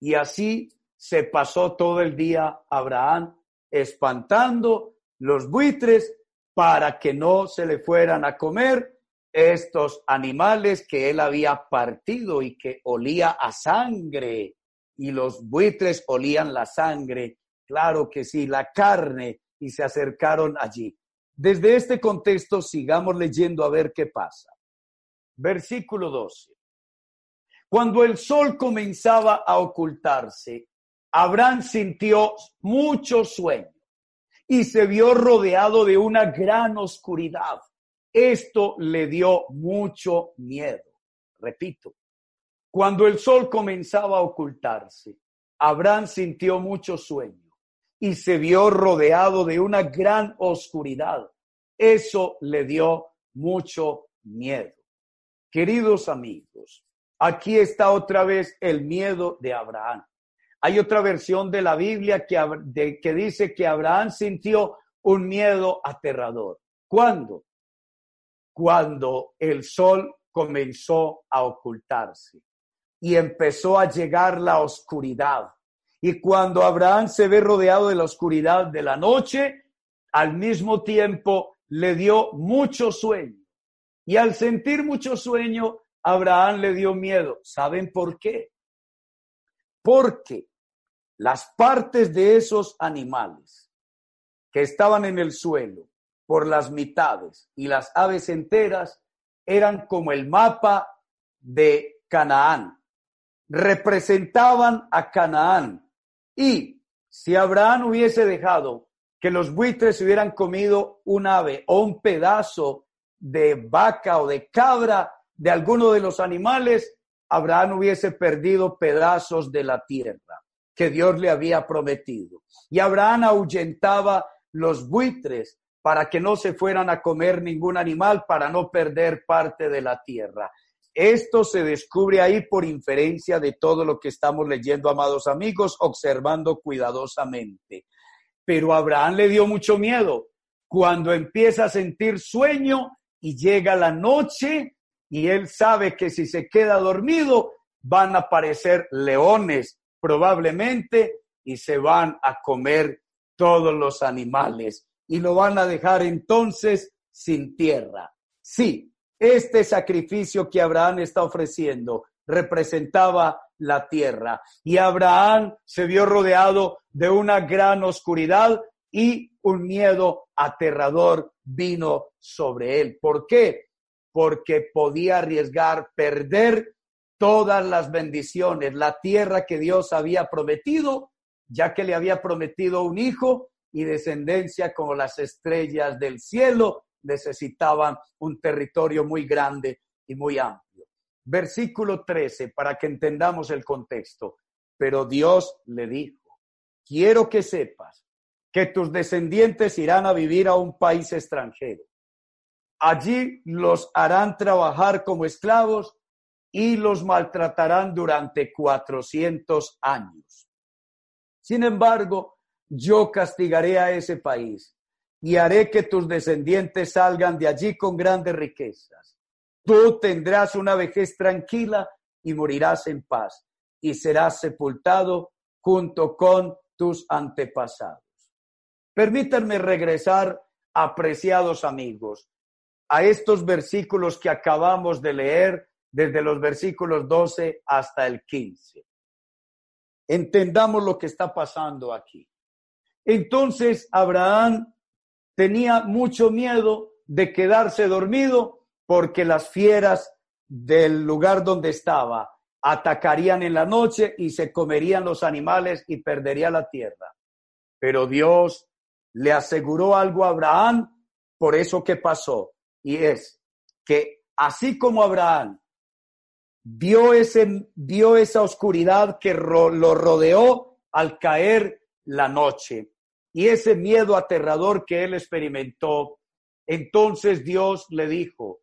Y así se pasó todo el día Abraham espantando los buitres para que no se le fueran a comer estos animales que él había partido y que olía a sangre. Y los buitres olían la sangre, claro que sí, la carne, y se acercaron allí. Desde este contexto sigamos leyendo a ver qué pasa. Versículo 12. Cuando el sol comenzaba a ocultarse, Abraham sintió mucho sueño y se vio rodeado de una gran oscuridad. Esto le dio mucho miedo. Repito, cuando el sol comenzaba a ocultarse, Abraham sintió mucho sueño y se vio rodeado de una gran oscuridad. Eso le dio mucho miedo. Queridos amigos, aquí está otra vez el miedo de Abraham. Hay otra versión de la Biblia que, que dice que Abraham sintió un miedo aterrador. ¿Cuándo? cuando el sol comenzó a ocultarse y empezó a llegar la oscuridad. Y cuando Abraham se ve rodeado de la oscuridad de la noche, al mismo tiempo le dio mucho sueño. Y al sentir mucho sueño, Abraham le dio miedo. ¿Saben por qué? Porque las partes de esos animales que estaban en el suelo por las mitades y las aves enteras eran como el mapa de Canaán. Representaban a Canaán. Y si Abraham hubiese dejado que los buitres hubieran comido un ave o un pedazo de vaca o de cabra de alguno de los animales, Abraham hubiese perdido pedazos de la tierra que Dios le había prometido. Y Abraham ahuyentaba los buitres para que no se fueran a comer ningún animal, para no perder parte de la tierra. Esto se descubre ahí por inferencia de todo lo que estamos leyendo, amados amigos, observando cuidadosamente. Pero Abraham le dio mucho miedo cuando empieza a sentir sueño y llega la noche y él sabe que si se queda dormido van a aparecer leones probablemente y se van a comer todos los animales y lo van a dejar entonces sin tierra. Sí, este sacrificio que Abraham está ofreciendo representaba la tierra y Abraham se vio rodeado de una gran oscuridad y un miedo aterrador vino sobre él. ¿Por qué? Porque podía arriesgar perder todas las bendiciones, la tierra que Dios había prometido, ya que le había prometido un hijo y descendencia como las estrellas del cielo, necesitaban un territorio muy grande y muy amplio. Versículo 13, para que entendamos el contexto. Pero Dios le dijo, quiero que sepas que tus descendientes irán a vivir a un país extranjero. Allí los harán trabajar como esclavos y los maltratarán durante 400 años. Sin embargo, yo castigaré a ese país y haré que tus descendientes salgan de allí con grandes riquezas. Tú tendrás una vejez tranquila y morirás en paz y serás sepultado junto con tus antepasados. Permítanme regresar, apreciados amigos, a estos versículos que acabamos de leer desde los versículos 12 hasta el 15. Entendamos lo que está pasando aquí. Entonces Abraham tenía mucho miedo de quedarse dormido porque las fieras del lugar donde estaba atacarían en la noche y se comerían los animales y perdería la tierra. Pero Dios le aseguró algo a Abraham por eso que pasó y es que así como Abraham vio, ese, vio esa oscuridad que lo rodeó al caer la noche, y ese miedo aterrador que él experimentó, Entonces Dios le dijo,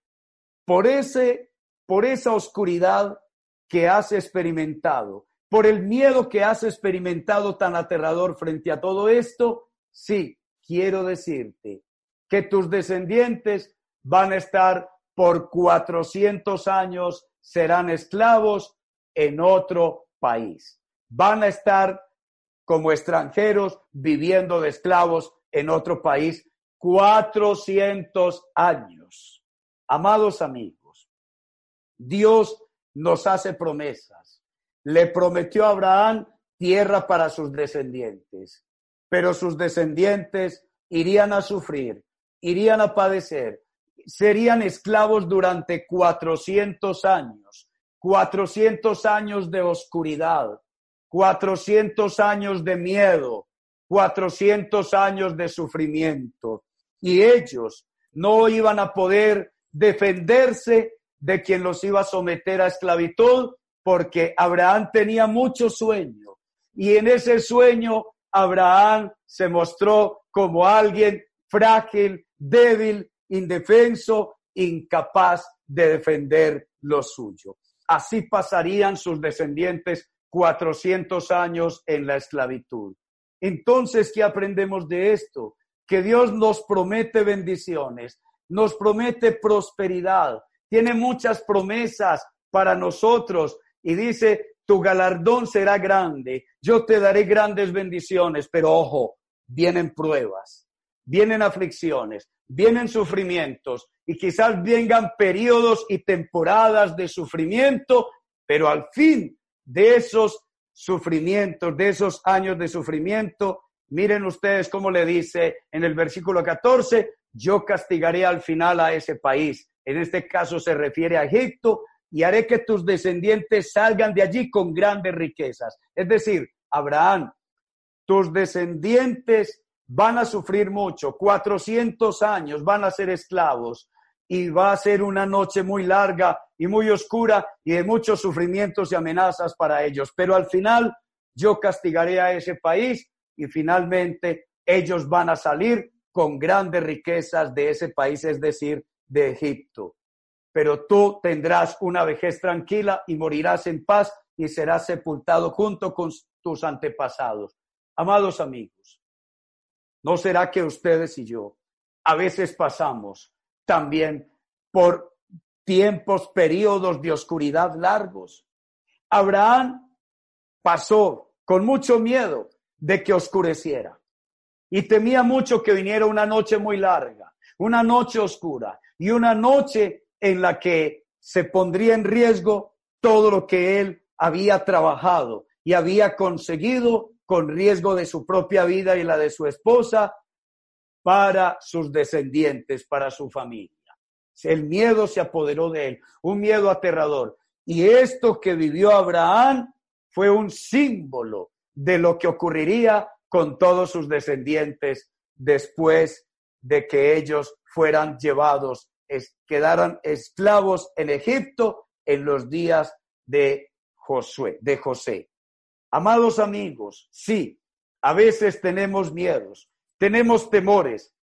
por ese, por esa oscuridad que has experimentado, por el miedo que has experimentado tan aterrador frente a todo esto, sí, quiero decirte que tus descendientes van a estar por 400 años, serán esclavos en otro país. Van a estar como extranjeros viviendo de esclavos en otro país 400 años. Amados amigos, Dios nos hace promesas. Le prometió a Abraham tierra para sus descendientes, pero sus descendientes irían a sufrir, irían a padecer, serían esclavos durante 400 años, 400 años de oscuridad, 400 años de miedo, 400 años de sufrimiento. Y ellos no iban a poder defenderse de quien los iba a someter a esclavitud, porque Abraham tenía mucho sueño. Y en ese sueño, Abraham se mostró como alguien frágil, débil, indefenso, incapaz de defender lo suyo. Así pasarían sus descendientes 400 años en la esclavitud. Entonces, ¿qué aprendemos de esto? Que Dios nos promete bendiciones, nos promete prosperidad, tiene muchas promesas para nosotros y dice, tu galardón será grande, yo te daré grandes bendiciones, pero ojo, vienen pruebas, vienen aflicciones, vienen sufrimientos y quizás vengan periodos y temporadas de sufrimiento, pero al fin de esos sufrimientos, de esos años de sufrimiento, miren ustedes cómo le dice en el versículo 14, yo castigaré al final a ese país. En este caso se refiere a Egipto y haré que tus descendientes salgan de allí con grandes riquezas. Es decir, Abraham, tus descendientes van a sufrir mucho, 400 años van a ser esclavos y va a ser una noche muy larga y muy oscura y de muchos sufrimientos y amenazas para ellos. Pero al final yo castigaré a ese país y finalmente ellos van a salir con grandes riquezas de ese país, es decir, de Egipto. Pero tú tendrás una vejez tranquila y morirás en paz y serás sepultado junto con tus antepasados. Amados amigos, ¿no será que ustedes y yo a veces pasamos también por tiempos, periodos de oscuridad largos. Abraham pasó con mucho miedo de que oscureciera y temía mucho que viniera una noche muy larga, una noche oscura y una noche en la que se pondría en riesgo todo lo que él había trabajado y había conseguido con riesgo de su propia vida y la de su esposa para sus descendientes, para su familia. El miedo se apoderó de él, un miedo aterrador. Y esto que vivió Abraham fue un símbolo de lo que ocurriría con todos sus descendientes después de que ellos fueran llevados, quedaran esclavos en Egipto en los días de Josué, de José. Amados amigos, sí, a veces tenemos miedos, tenemos temores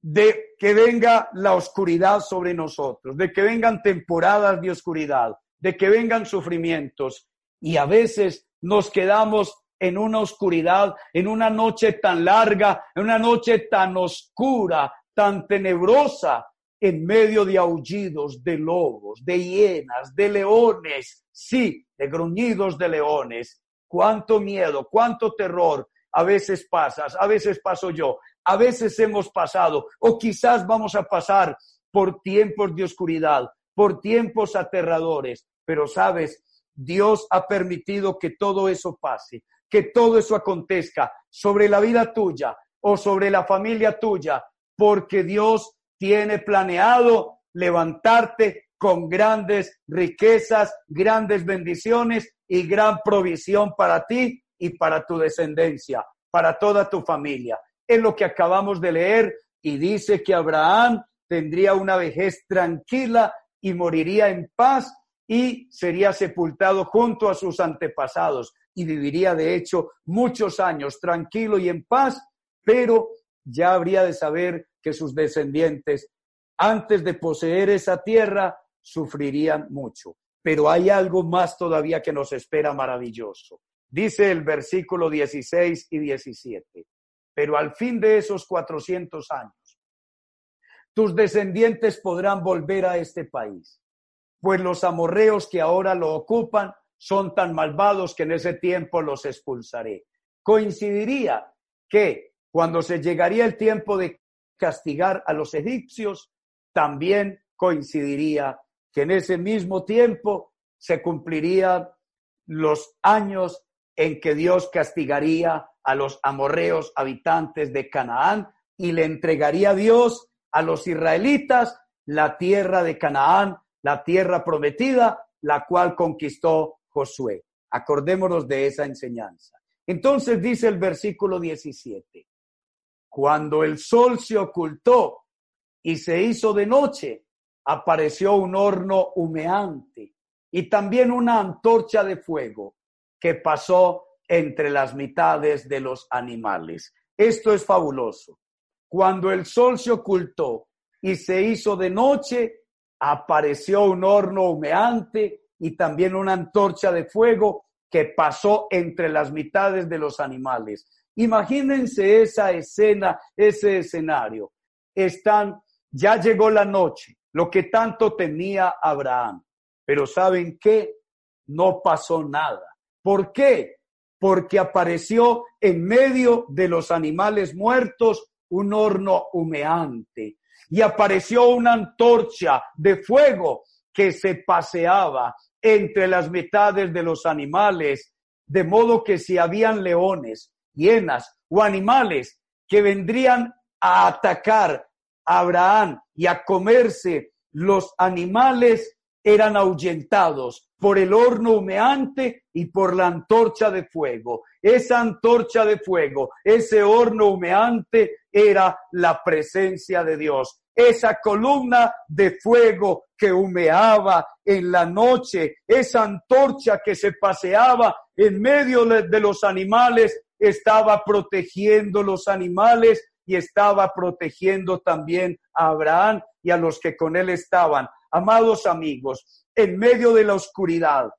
de que venga la oscuridad sobre nosotros, de que vengan temporadas de oscuridad, de que vengan sufrimientos y a veces nos quedamos en una oscuridad, en una noche tan larga, en una noche tan oscura, tan tenebrosa, en medio de aullidos de lobos, de hienas, de leones, sí, de gruñidos de leones. Cuánto miedo, cuánto terror, a veces pasas, a veces paso yo, a veces hemos pasado o quizás vamos a pasar por tiempos de oscuridad, por tiempos aterradores, pero sabes, Dios ha permitido que todo eso pase, que todo eso acontezca sobre la vida tuya o sobre la familia tuya, porque Dios tiene planeado levantarte con grandes riquezas, grandes bendiciones y gran provisión para ti y para tu descendencia, para toda tu familia. Es lo que acabamos de leer y dice que Abraham tendría una vejez tranquila y moriría en paz y sería sepultado junto a sus antepasados y viviría de hecho muchos años tranquilo y en paz, pero ya habría de saber que sus descendientes antes de poseer esa tierra, sufrirían mucho. Pero hay algo más todavía que nos espera maravilloso. Dice el versículo 16 y 17. Pero al fin de esos 400 años, tus descendientes podrán volver a este país, pues los amorreos que ahora lo ocupan son tan malvados que en ese tiempo los expulsaré. Coincidiría que cuando se llegaría el tiempo de castigar a los egipcios, también coincidiría que en ese mismo tiempo se cumplirían los años en que Dios castigaría a los amorreos habitantes de Canaán y le entregaría a Dios a los israelitas la tierra de Canaán, la tierra prometida, la cual conquistó Josué. Acordémonos de esa enseñanza. Entonces dice el versículo 17, cuando el sol se ocultó y se hizo de noche, apareció un horno humeante y también una antorcha de fuego que pasó entre las mitades de los animales. Esto es fabuloso. Cuando el sol se ocultó y se hizo de noche, apareció un horno humeante y también una antorcha de fuego que pasó entre las mitades de los animales. Imagínense esa escena, ese escenario. Están, ya llegó la noche, lo que tanto tenía Abraham. Pero ¿saben qué? No pasó nada. ¿Por qué? porque apareció en medio de los animales muertos un horno humeante y apareció una antorcha de fuego que se paseaba entre las mitades de los animales, de modo que si habían leones, hienas o animales que vendrían a atacar a Abraham y a comerse los animales, eran ahuyentados por el horno humeante y por la antorcha de fuego. Esa antorcha de fuego, ese horno humeante era la presencia de Dios. Esa columna de fuego que humeaba en la noche, esa antorcha que se paseaba en medio de los animales, estaba protegiendo los animales y estaba protegiendo también a Abraham y a los que con él estaban. Amados amigos, en medio de la oscuridad,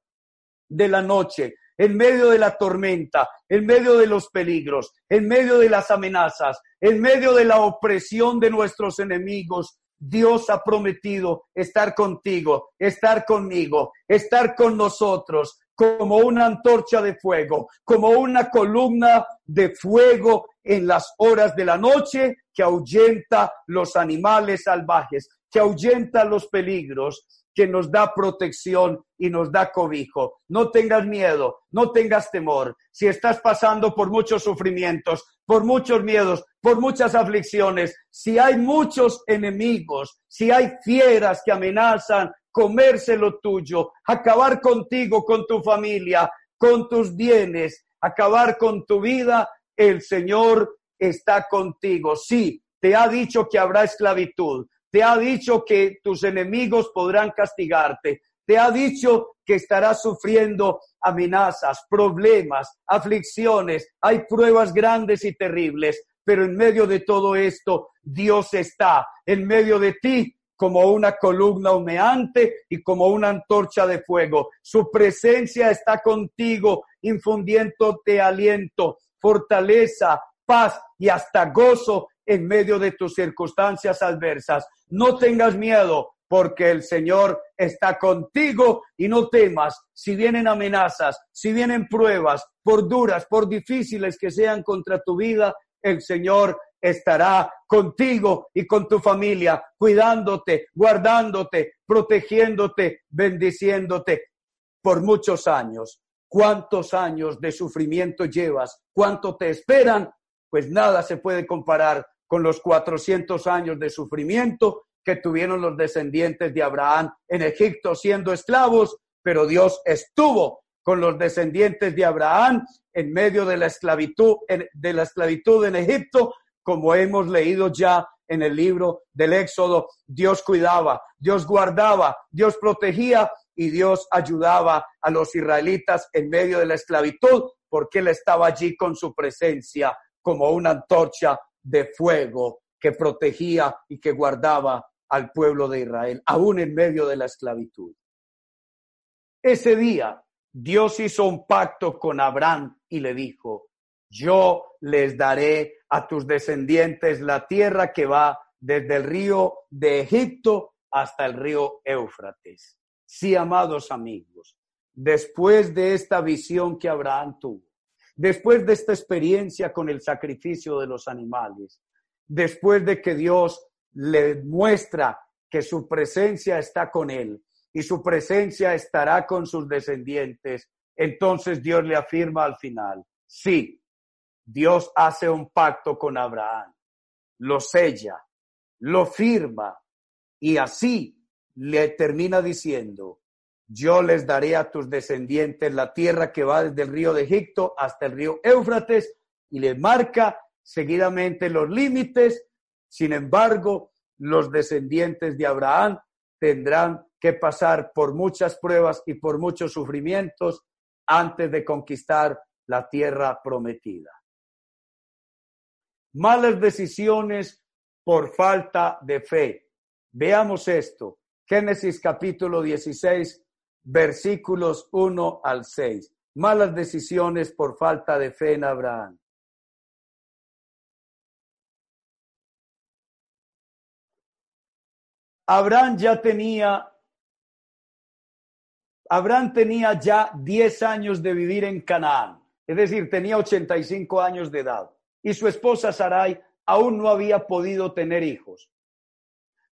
de la noche, en medio de la tormenta, en medio de los peligros, en medio de las amenazas, en medio de la opresión de nuestros enemigos, Dios ha prometido estar contigo, estar conmigo, estar con nosotros como una antorcha de fuego, como una columna de fuego en las horas de la noche que ahuyenta los animales salvajes, que ahuyenta los peligros, que nos da protección y nos da cobijo. No tengas miedo, no tengas temor. Si estás pasando por muchos sufrimientos, por muchos miedos, por muchas aflicciones, si hay muchos enemigos, si hay fieras que amenazan comerse lo tuyo, acabar contigo, con tu familia, con tus bienes, acabar con tu vida, el Señor está contigo. Sí, te ha dicho que habrá esclavitud, te ha dicho que tus enemigos podrán castigarte, te ha dicho que estarás sufriendo amenazas, problemas, aflicciones, hay pruebas grandes y terribles, pero en medio de todo esto, Dios está en medio de ti como una columna humeante y como una antorcha de fuego. Su presencia está contigo, infundiéndote aliento, fortaleza, paz y hasta gozo en medio de tus circunstancias adversas. No tengas miedo porque el Señor está contigo y no temas si vienen amenazas, si vienen pruebas, por duras, por difíciles que sean contra tu vida, el Señor estará contigo y con tu familia, cuidándote, guardándote, protegiéndote, bendiciéndote por muchos años. ¿Cuántos años de sufrimiento llevas? ¿Cuánto te esperan? Pues nada se puede comparar con los 400 años de sufrimiento que tuvieron los descendientes de Abraham en Egipto siendo esclavos, pero Dios estuvo con los descendientes de Abraham en medio de la esclavitud, de la esclavitud en Egipto, como hemos leído ya en el libro del Éxodo. Dios cuidaba, Dios guardaba, Dios protegía y Dios ayudaba a los israelitas en medio de la esclavitud, porque Él estaba allí con su presencia como una antorcha de fuego que protegía y que guardaba al pueblo de Israel, aún en medio de la esclavitud. Ese día Dios hizo un pacto con Abraham y le dijo, yo les daré a tus descendientes la tierra que va desde el río de Egipto hasta el río Éufrates. Sí, amados amigos, después de esta visión que Abraham tuvo, después de esta experiencia con el sacrificio de los animales, después de que Dios le muestra que su presencia está con él y su presencia estará con sus descendientes, entonces Dios le afirma al final, sí, Dios hace un pacto con Abraham, lo sella, lo firma y así le termina diciendo, yo les daré a tus descendientes la tierra que va desde el río de Egipto hasta el río Éufrates y le marca seguidamente los límites. Sin embargo, los descendientes de Abraham tendrán que pasar por muchas pruebas y por muchos sufrimientos antes de conquistar la tierra prometida. Malas decisiones por falta de fe. Veamos esto. Génesis capítulo 16, versículos 1 al 6. Malas decisiones por falta de fe en Abraham. Abraham ya tenía, Abraham tenía ya 10 años de vivir en Canaán, es decir, tenía 85 años de edad y su esposa Sarai aún no había podido tener hijos.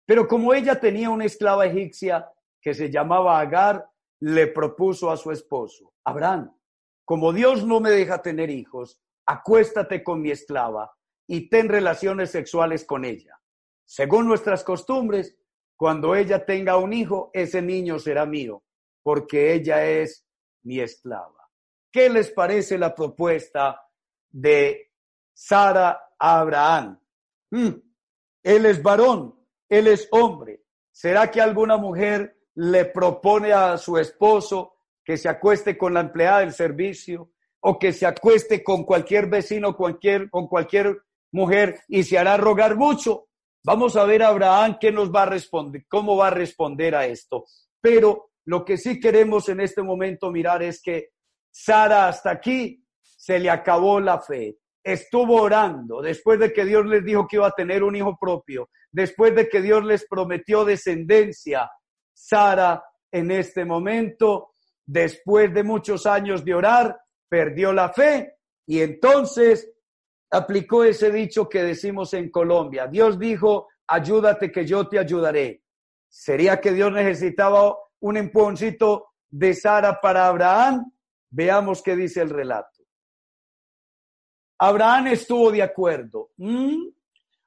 Pero como ella tenía una esclava egipcia que se llamaba Agar, le propuso a su esposo, Abraham, como Dios no me deja tener hijos, acuéstate con mi esclava y ten relaciones sexuales con ella. Según nuestras costumbres, cuando ella tenga un hijo, ese niño será mío, porque ella es mi esclava. ¿Qué les parece la propuesta de Sara a Abraham? Hmm, él es varón, él es hombre. ¿Será que alguna mujer le propone a su esposo que se acueste con la empleada del servicio o que se acueste con cualquier vecino, cualquier, con cualquier mujer y se hará rogar mucho? Vamos a ver a Abraham qué nos va a responder, cómo va a responder a esto. Pero lo que sí queremos en este momento mirar es que Sara hasta aquí se le acabó la fe. Estuvo orando después de que Dios les dijo que iba a tener un hijo propio, después de que Dios les prometió descendencia. Sara en este momento, después de muchos años de orar, perdió la fe y entonces aplicó ese dicho que decimos en Colombia. Dios dijo, ayúdate que yo te ayudaré. ¿Sería que Dios necesitaba un empujoncito de Sara para Abraham? Veamos qué dice el relato. Abraham estuvo de acuerdo. ¿Mm?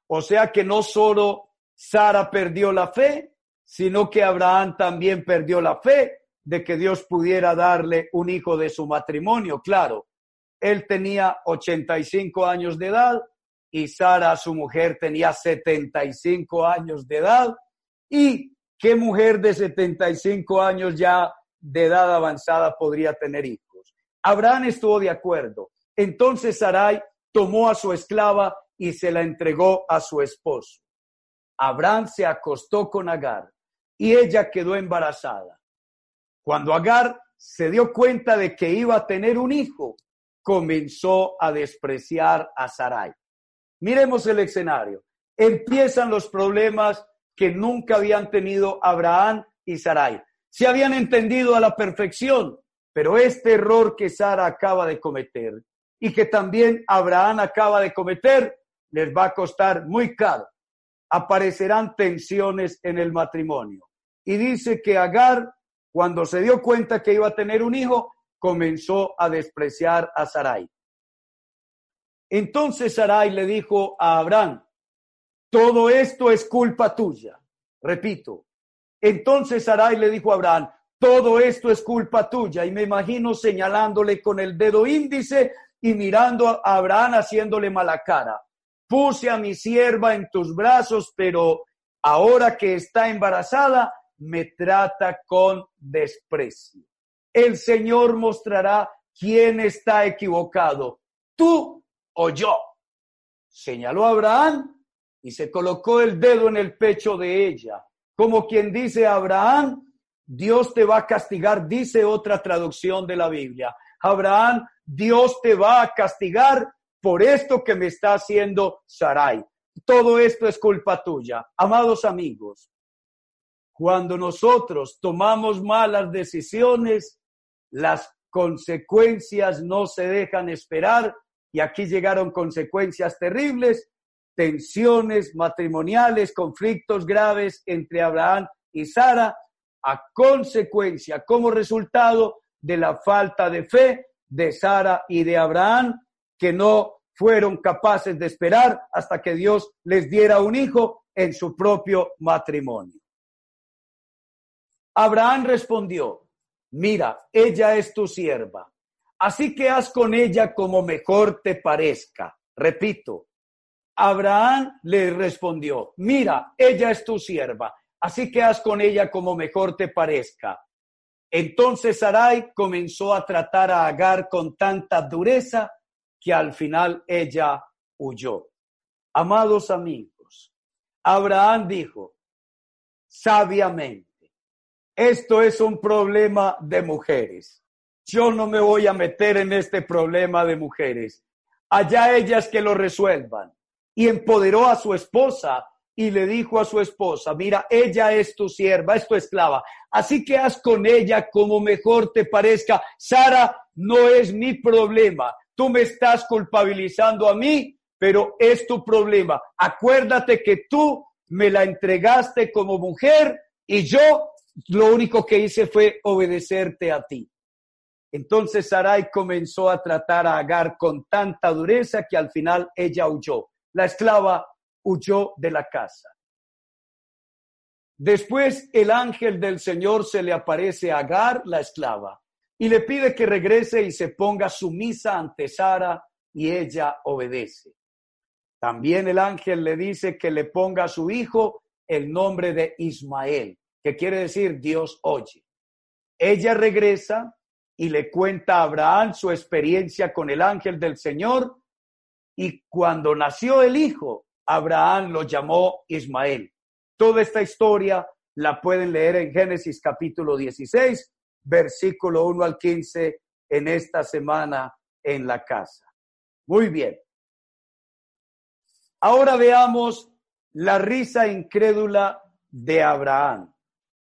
O sea que no solo Sara perdió la fe, sino que Abraham también perdió la fe de que Dios pudiera darle un hijo de su matrimonio. Claro, él tenía 85 años de edad y Sara, su mujer, tenía 75 años de edad. ¿Y qué mujer de 75 años ya de edad avanzada podría tener hijos? Abraham estuvo de acuerdo. Entonces Sarai tomó a su esclava y se la entregó a su esposo. Abraham se acostó con Agar y ella quedó embarazada. Cuando Agar se dio cuenta de que iba a tener un hijo, comenzó a despreciar a Sarai. Miremos el escenario. Empiezan los problemas que nunca habían tenido Abraham y Sarai. Se habían entendido a la perfección, pero este error que Sara acaba de cometer y que también Abraham acaba de cometer, les va a costar muy caro. Aparecerán tensiones en el matrimonio. Y dice que Agar, cuando se dio cuenta que iba a tener un hijo, comenzó a despreciar a Sarai. Entonces Sarai le dijo a Abraham, todo esto es culpa tuya. Repito, entonces Sarai le dijo a Abraham, todo esto es culpa tuya. Y me imagino señalándole con el dedo índice y mirando a Abraham haciéndole mala cara. Puse a mi sierva en tus brazos, pero ahora que está embarazada, me trata con desprecio el Señor mostrará quién está equivocado, tú o yo. Señaló Abraham y se colocó el dedo en el pecho de ella, como quien dice Abraham, Dios te va a castigar, dice otra traducción de la Biblia. Abraham, Dios te va a castigar por esto que me está haciendo Sarai. Todo esto es culpa tuya. Amados amigos, cuando nosotros tomamos malas decisiones, las consecuencias no se dejan esperar y aquí llegaron consecuencias terribles, tensiones matrimoniales, conflictos graves entre Abraham y Sara, a consecuencia, como resultado de la falta de fe de Sara y de Abraham, que no fueron capaces de esperar hasta que Dios les diera un hijo en su propio matrimonio. Abraham respondió, mira, ella es tu sierva, así que haz con ella como mejor te parezca. Repito, Abraham le respondió, mira, ella es tu sierva, así que haz con ella como mejor te parezca. Entonces Sarai comenzó a tratar a Agar con tanta dureza que al final ella huyó. Amados amigos, Abraham dijo sabiamente, esto es un problema de mujeres. Yo no me voy a meter en este problema de mujeres. Allá ellas que lo resuelvan. Y empoderó a su esposa y le dijo a su esposa, mira, ella es tu sierva, es tu esclava, así que haz con ella como mejor te parezca. Sara no es mi problema, tú me estás culpabilizando a mí, pero es tu problema. Acuérdate que tú me la entregaste como mujer y yo lo único que hice fue obedecerte a ti. Entonces Sarai comenzó a tratar a Agar con tanta dureza que al final ella huyó. La esclava huyó de la casa. Después el ángel del Señor se le aparece a Agar, la esclava, y le pide que regrese y se ponga sumisa ante Sara y ella obedece. También el ángel le dice que le ponga a su hijo el nombre de Ismael que quiere decir Dios oye. Ella regresa y le cuenta a Abraham su experiencia con el ángel del Señor y cuando nació el hijo, Abraham lo llamó Ismael. Toda esta historia la pueden leer en Génesis capítulo 16, versículo 1 al 15 en esta semana en la casa. Muy bien. Ahora veamos la risa incrédula de Abraham.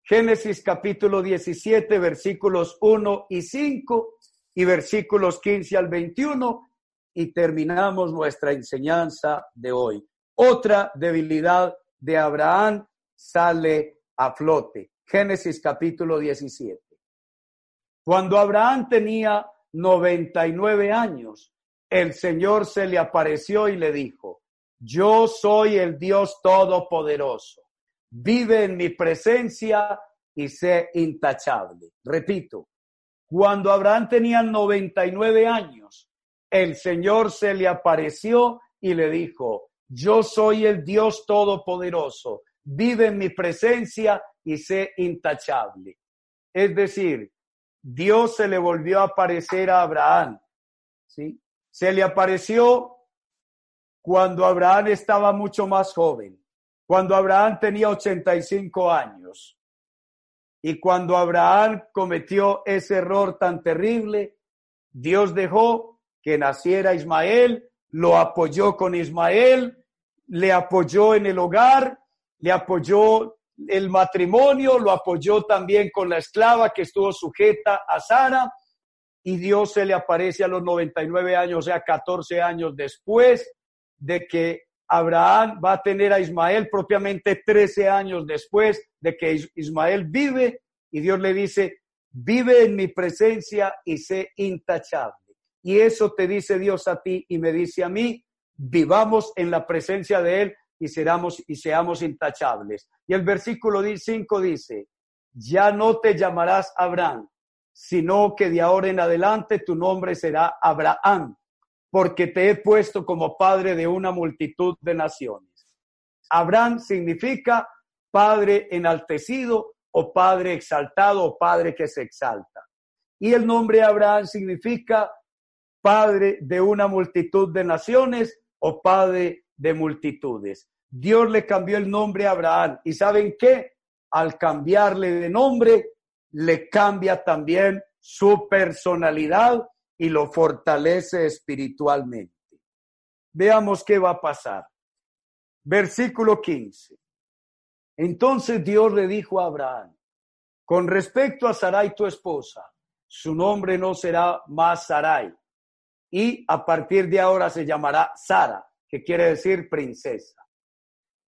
Génesis capítulo 17, versículos 1 y 5 y versículos 15 al 21 y terminamos nuestra enseñanza de hoy. Otra debilidad de Abraham sale a flote. Génesis capítulo 17. Cuando Abraham tenía 99 años, el Señor se le apareció y le dijo, yo soy el Dios Todopoderoso vive en mi presencia y sé intachable. Repito, cuando Abraham tenía 99 años, el Señor se le apareció y le dijo, yo soy el Dios Todopoderoso, vive en mi presencia y sé intachable. Es decir, Dios se le volvió a aparecer a Abraham, ¿sí? Se le apareció cuando Abraham estaba mucho más joven cuando Abraham tenía 85 años. Y cuando Abraham cometió ese error tan terrible, Dios dejó que naciera Ismael, lo apoyó con Ismael, le apoyó en el hogar, le apoyó el matrimonio, lo apoyó también con la esclava que estuvo sujeta a Sara, y Dios se le aparece a los 99 años, o sea, 14 años después de que Abraham va a tener a Ismael propiamente 13 años después de que Ismael vive y Dios le dice, vive en mi presencia y sé intachable. Y eso te dice Dios a ti y me dice a mí, vivamos en la presencia de Él y, seramos, y seamos intachables. Y el versículo 5 dice, ya no te llamarás Abraham, sino que de ahora en adelante tu nombre será Abraham porque te he puesto como padre de una multitud de naciones. Abraham significa padre enaltecido o padre exaltado o padre que se exalta. Y el nombre Abraham significa padre de una multitud de naciones o padre de multitudes. Dios le cambió el nombre a Abraham. ¿Y saben qué? Al cambiarle de nombre, le cambia también su personalidad y lo fortalece espiritualmente. Veamos qué va a pasar. Versículo 15. Entonces Dios le dijo a Abraham, con respecto a Sarai tu esposa, su nombre no será más Sarai, y a partir de ahora se llamará Sara, que quiere decir princesa.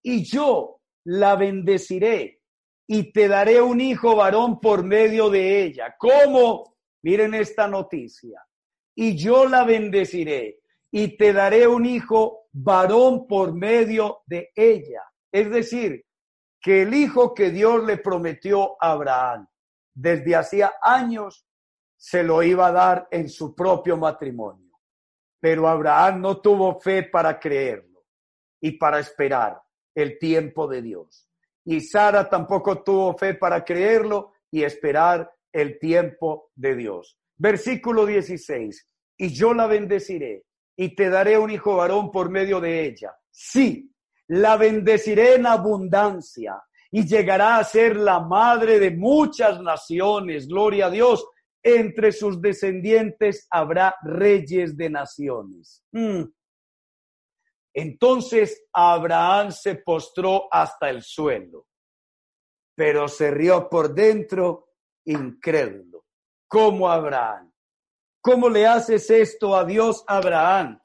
Y yo la bendeciré y te daré un hijo varón por medio de ella. ¿Cómo? Miren esta noticia. Y yo la bendeciré y te daré un hijo varón por medio de ella. Es decir, que el hijo que Dios le prometió a Abraham desde hacía años se lo iba a dar en su propio matrimonio. Pero Abraham no tuvo fe para creerlo y para esperar el tiempo de Dios. Y Sara tampoco tuvo fe para creerlo y esperar el tiempo de Dios. Versículo 16. Y yo la bendeciré y te daré un hijo varón por medio de ella. Sí, la bendeciré en abundancia y llegará a ser la madre de muchas naciones. Gloria a Dios entre sus descendientes habrá reyes de naciones. Mm. Entonces Abraham se postró hasta el suelo, pero se rió por dentro incrédulo. ¿Cómo Abraham? ¿Cómo le haces esto a Dios, Abraham?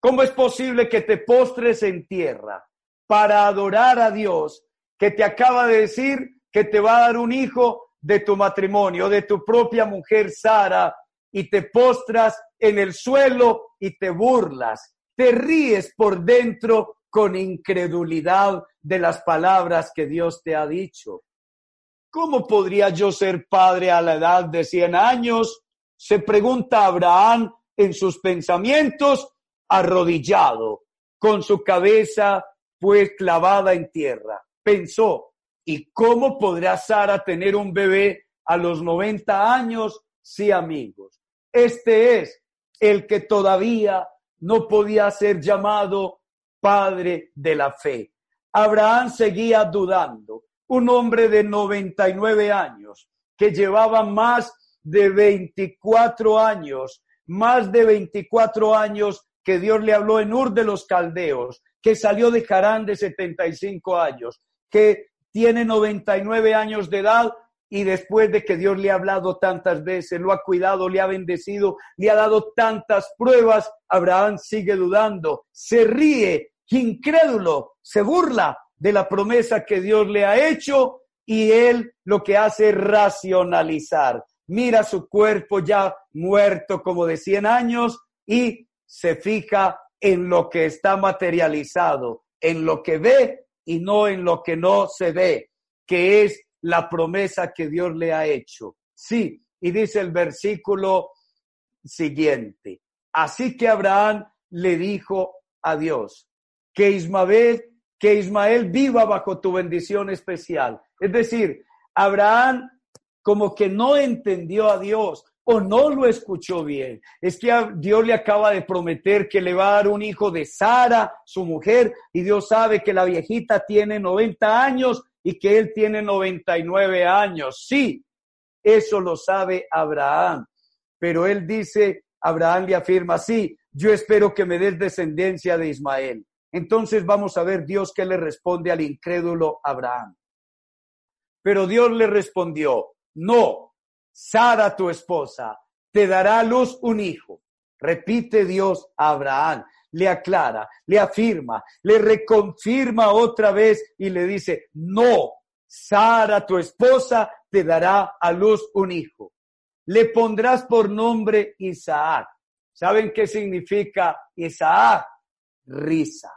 ¿Cómo es posible que te postres en tierra para adorar a Dios que te acaba de decir que te va a dar un hijo de tu matrimonio, de tu propia mujer Sara, y te postras en el suelo y te burlas, te ríes por dentro con incredulidad de las palabras que Dios te ha dicho. ¿Cómo podría yo ser padre a la edad de 100 años? Se pregunta Abraham en sus pensamientos, arrodillado, con su cabeza pues clavada en tierra. Pensó, ¿Y cómo podrá Sara tener un bebé a los 90 años? Sí, amigos. Este es el que todavía no podía ser llamado padre de la fe. Abraham seguía dudando. Un hombre de 99 años que llevaba más de 24 años, más de 24 años que Dios le habló en Ur de los Caldeos, que salió de Harán de 75 años, que tiene 99 años de edad y después de que Dios le ha hablado tantas veces, lo ha cuidado, le ha bendecido, le ha dado tantas pruebas, Abraham sigue dudando, se ríe, incrédulo, se burla de la promesa que Dios le ha hecho y él lo que hace es racionalizar. Mira su cuerpo ya muerto como de 100 años y se fija en lo que está materializado, en lo que ve y no en lo que no se ve, que es la promesa que Dios le ha hecho. Sí, y dice el versículo siguiente. Así que Abraham le dijo a Dios, que Ismael, que Ismael viva bajo tu bendición especial. Es decir, Abraham como que no entendió a Dios, o no lo escuchó bien. Es que Dios le acaba de prometer que le va a dar un hijo de Sara, su mujer, y Dios sabe que la viejita tiene 90 años y que él tiene 99 años. Sí, eso lo sabe Abraham. Pero él dice, Abraham le afirma, sí, yo espero que me des descendencia de Ismael. Entonces vamos a ver Dios qué le responde al incrédulo Abraham. Pero Dios le respondió, no, Sara, tu esposa, te dará a luz un hijo. Repite Dios a Abraham, le aclara, le afirma, le reconfirma otra vez y le dice, no, Sara, tu esposa, te dará a luz un hijo. Le pondrás por nombre Isaac. ¿Saben qué significa Isaac? Risa.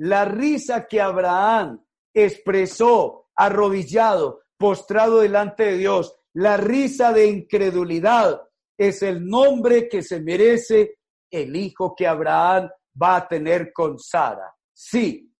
La risa que Abraham expresó arrodillado, postrado delante de Dios, la risa de incredulidad es el nombre que se merece el hijo que Abraham va a tener con Sara. Sí,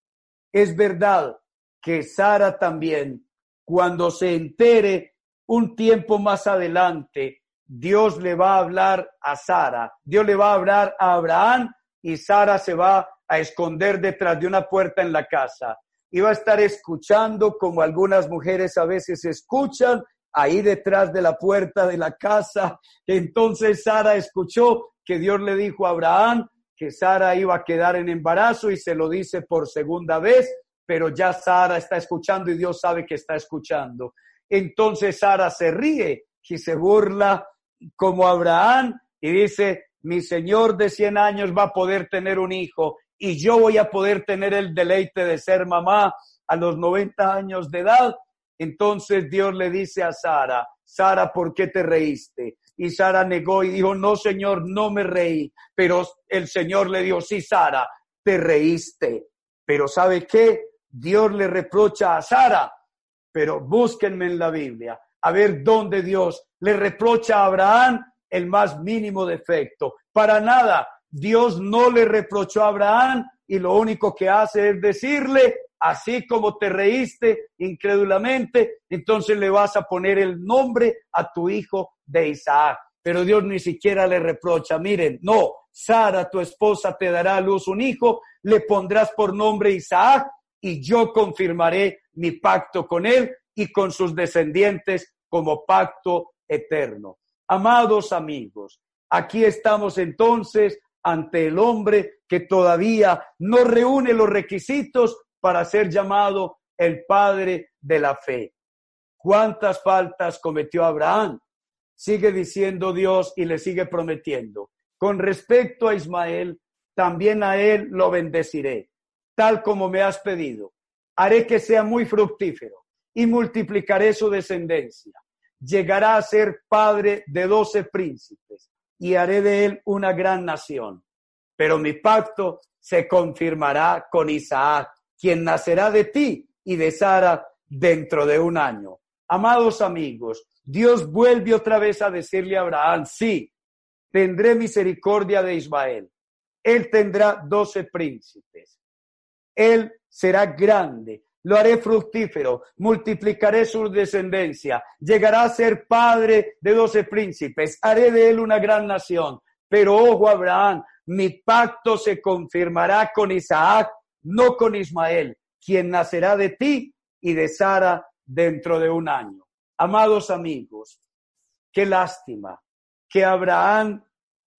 es verdad que Sara también, cuando se entere un tiempo más adelante, Dios le va a hablar a Sara, Dios le va a hablar a Abraham y Sara se va a esconder detrás de una puerta en la casa. Iba a estar escuchando como algunas mujeres a veces escuchan ahí detrás de la puerta de la casa. Entonces Sara escuchó que Dios le dijo a Abraham que Sara iba a quedar en embarazo y se lo dice por segunda vez, pero ya Sara está escuchando y Dios sabe que está escuchando. Entonces Sara se ríe y se burla como Abraham y dice, mi señor de 100 años va a poder tener un hijo y yo voy a poder tener el deleite de ser mamá a los 90 años de edad. Entonces Dios le dice a Sara, Sara, ¿por qué te reíste? Y Sara negó y dijo, no, Señor, no me reí. Pero el Señor le dijo, sí, Sara, te reíste. Pero ¿sabe qué? Dios le reprocha a Sara, pero búsquenme en la Biblia a ver dónde Dios le reprocha a Abraham el más mínimo defecto. Para nada, Dios no le reprochó a Abraham y lo único que hace es decirle, así como te reíste incrédulamente, entonces le vas a poner el nombre a tu hijo de Isaac. Pero Dios ni siquiera le reprocha, miren, no, Sara, tu esposa, te dará a luz un hijo, le pondrás por nombre Isaac y yo confirmaré mi pacto con él y con sus descendientes como pacto eterno. Amados amigos, aquí estamos entonces ante el hombre que todavía no reúne los requisitos para ser llamado el padre de la fe. ¿Cuántas faltas cometió Abraham? Sigue diciendo Dios y le sigue prometiendo. Con respecto a Ismael, también a él lo bendeciré, tal como me has pedido. Haré que sea muy fructífero y multiplicaré su descendencia. Llegará a ser padre de doce príncipes y haré de él una gran nación. Pero mi pacto se confirmará con Isaac, quien nacerá de ti y de Sara dentro de un año. Amados amigos, Dios vuelve otra vez a decirle a Abraham, sí, tendré misericordia de Ismael. Él tendrá doce príncipes. Él será grande, lo haré fructífero, multiplicaré su descendencia, llegará a ser padre de doce príncipes, haré de él una gran nación. Pero ojo, Abraham, mi pacto se confirmará con Isaac, no con Ismael, quien nacerá de ti y de Sara dentro de un año. Amados amigos, qué lástima que Abraham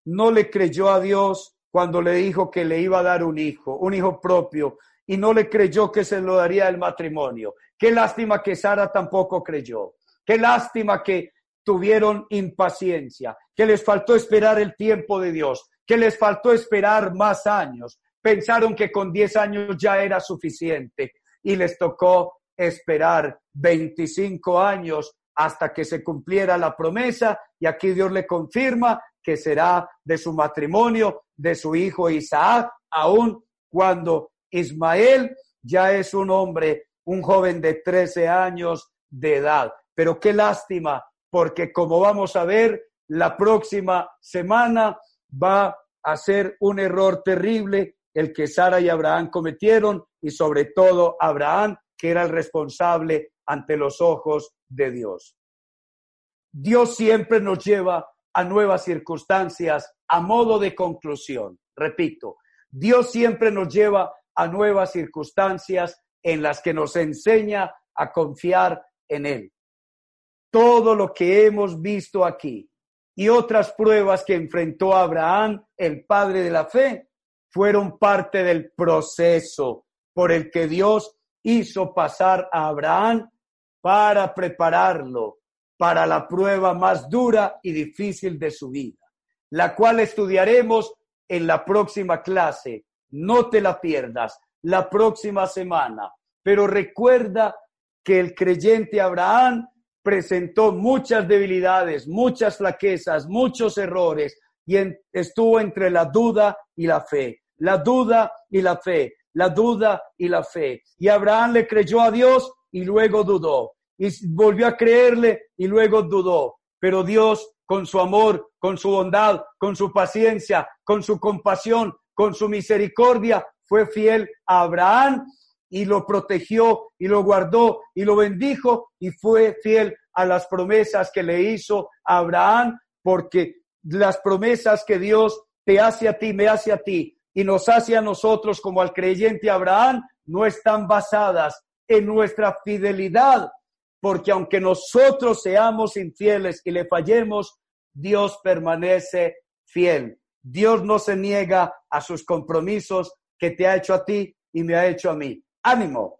no le creyó a Dios cuando le dijo que le iba a dar un hijo, un hijo propio, y no le creyó que se lo daría el matrimonio. Qué lástima que Sara tampoco creyó. Qué lástima que tuvieron impaciencia, que les faltó esperar el tiempo de Dios, que les faltó esperar más años. Pensaron que con 10 años ya era suficiente y les tocó esperar 25 años hasta que se cumpliera la promesa y aquí Dios le confirma que será de su matrimonio, de su hijo Isaac, aun cuando Ismael ya es un hombre, un joven de 13 años de edad. Pero qué lástima porque como vamos a ver, la próxima semana va a ser un error terrible el que Sara y Abraham cometieron y sobre todo Abraham, que era el responsable ante los ojos de Dios. Dios siempre nos lleva a nuevas circunstancias a modo de conclusión. Repito, Dios siempre nos lleva a nuevas circunstancias en las que nos enseña a confiar en Él todo lo que hemos visto aquí y otras pruebas que enfrentó Abraham, el padre de la fe, fueron parte del proceso por el que Dios hizo pasar a Abraham para prepararlo para la prueba más dura y difícil de su vida, la cual estudiaremos en la próxima clase. No te la pierdas la próxima semana. Pero recuerda que el creyente Abraham presentó muchas debilidades, muchas flaquezas, muchos errores y estuvo entre la duda y la fe, la duda y la fe, la duda y la fe. Y Abraham le creyó a Dios y luego dudó. Y volvió a creerle y luego dudó. Pero Dios, con su amor, con su bondad, con su paciencia, con su compasión, con su misericordia, fue fiel a Abraham y lo protegió y lo guardó y lo bendijo y fue fiel a las promesas que le hizo a Abraham, porque las promesas que Dios te hace a ti, me hace a ti, y nos hace a nosotros como al creyente Abraham, no están basadas en nuestra fidelidad, porque aunque nosotros seamos infieles y le fallemos, Dios permanece fiel. Dios no se niega a sus compromisos que te ha hecho a ti y me ha hecho a mí. Ánimo.